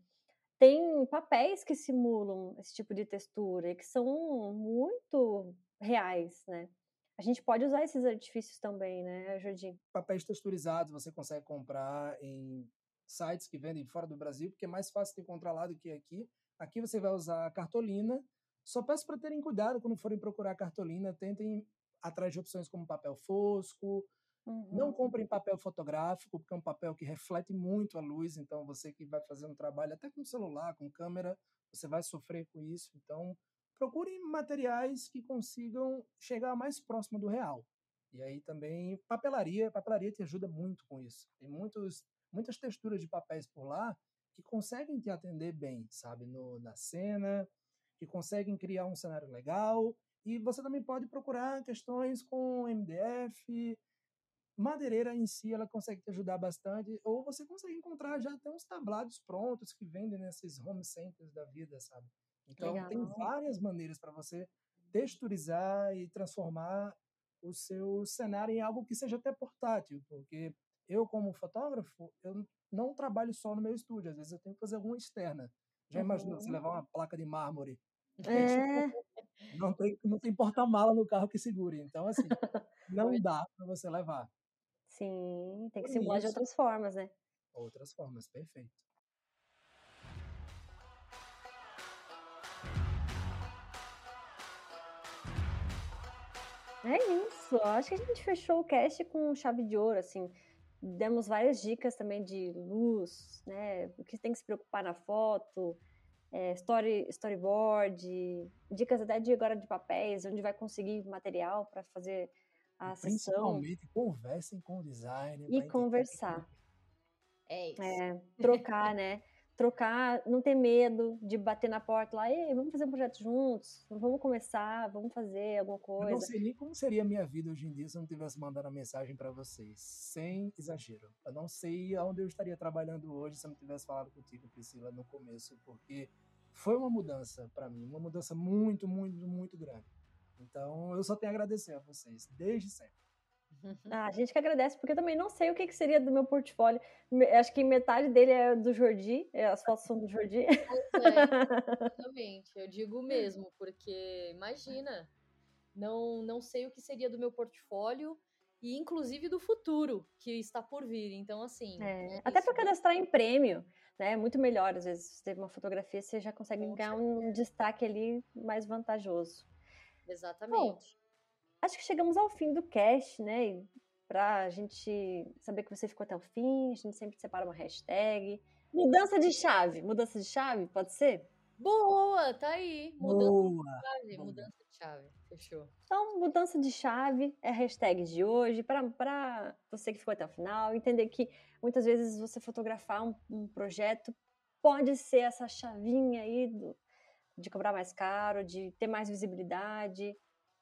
Tem papéis que simulam esse tipo de textura e que são muito reais, né? A gente pode usar esses artifícios também, né, Jordi? Papéis texturizados você consegue comprar em sites que vendem fora do Brasil, porque é mais fácil de encontrar lá do que aqui. Aqui você vai usar cartolina. Só peço para terem cuidado quando forem procurar cartolina, tentem atrás de opções como papel fosco. Não Uhum. comprem papel fotográfico, porque é um papel que reflete muito a luz, então você que vai fazer um trabalho até com celular, com câmera, você vai sofrer com isso. Então, procurem materiais que consigam chegar mais próximo do real. E aí também papelaria, papelaria te ajuda muito com isso. Tem muitos, muitas texturas de papéis por lá que conseguem te atender bem, sabe, no, na cena, que conseguem criar um cenário legal. E você também pode procurar questões com MDF, madeireira em si, ela consegue te ajudar bastante. Ou você consegue encontrar já até uns tablados prontos que vendem nesses home centers da vida, sabe? Então tem Legal. várias maneiras para você texturizar e transformar o seu cenário em algo que seja até portátil, porque eu como fotógrafo, eu não trabalho só no meu estúdio, às vezes eu tenho que fazer alguma externa. Já imaginou você Uhum. levar uma placa de mármore? É, [laughs] Não tem, não tem porta-mala no carro que segure. Então, assim, [laughs] não dá para você levar. Sim, tem que simular de outras formas, né? Outras formas, perfeito. É isso. Acho que a gente fechou o cast com chave de ouro, assim. Demos várias dicas também de luz, né? O que tem que se preocupar na foto, é, story, storyboard, dicas até de agora de papéis, onde vai conseguir material para fazer a sessão Principalmente, conversem com o designer. e conversar. é isso É, trocar, né? Trocar, não ter medo de bater na porta lá, Ei, vamos fazer um projeto juntos, vamos começar, vamos fazer alguma Eu não coisa. sei nem como seria a minha vida hoje em dia se eu não tivesse mandado a mensagem para vocês, sem exagero. Eu não sei aonde eu estaria trabalhando hoje se eu não tivesse falado contigo, Priscila, no começo, porque foi uma mudança para mim, uma mudança muito, muito, muito grande. Então, eu só tenho a agradecer a vocês, desde sempre. [laughs] Ah, a gente que agradece, porque eu também não sei o que, que seria do meu portfólio. Me- Acho que metade dele é do Jordi, é, as fotos são do Jordi. É, [laughs] exatamente, eu digo mesmo, porque imagina, Não, não sei o que seria do meu portfólio e inclusive do futuro que está por vir. Então, assim. É, até para cadastrar em prêmio, né? É muito melhor, às vezes, ter uma fotografia, você já consegue ganhar um destaque ali mais vantajoso. Exatamente. Bom, acho que chegamos ao fim do cast, né? Para a gente saber que você ficou até o fim, a gente sempre separa uma hashtag. Mudança de chave. Mudança de chave, pode ser? Boa, tá aí. Mudança Boa. de chave. Mudança de chave. Fechou. Então, mudança de chave é a hashtag de hoje. Para você que ficou até o final, entender que muitas vezes você fotografar um, um projeto pode ser essa chavinha aí do, de cobrar mais caro, de ter mais visibilidade,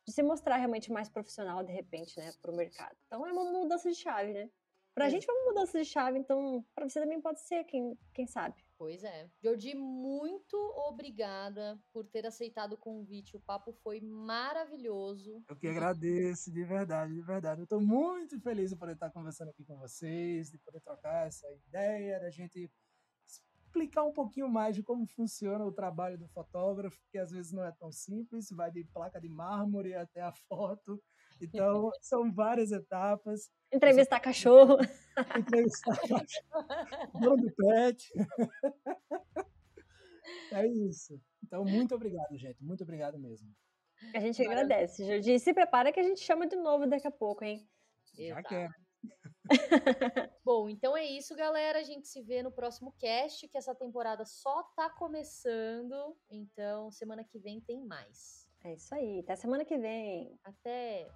de se mostrar realmente mais profissional de repente, né, para o mercado. Então é uma mudança de chave, né? Pra é. gente foi uma mudança de chave, então pra você também pode ser, quem, quem sabe. Pois é. Jordi, muito obrigada por ter aceitado o convite. O papo foi maravilhoso. Eu que agradeço, de verdade, de verdade. Eu tô muito feliz de poder estar conversando aqui com vocês, de poder trocar essa ideia, da gente explicar um pouquinho mais de como funciona o trabalho do fotógrafo, que às vezes não é tão simples, vai de placa de mármore até a foto. Então, [laughs] são várias etapas. Entrevistar cachorro. [laughs] Entrevistar cachorro. Dono do pet. [laughs] É isso. Então, muito obrigado, gente. Muito obrigado mesmo. A gente agradece, Jordi. Se prepara que a gente chama de novo daqui a pouco, hein? Já Exato. quer. [laughs] Bom, então é isso, galera. A gente se vê no próximo cast, que essa temporada só tá começando. Então, semana que vem tem mais. É isso aí. Até semana que vem. Até.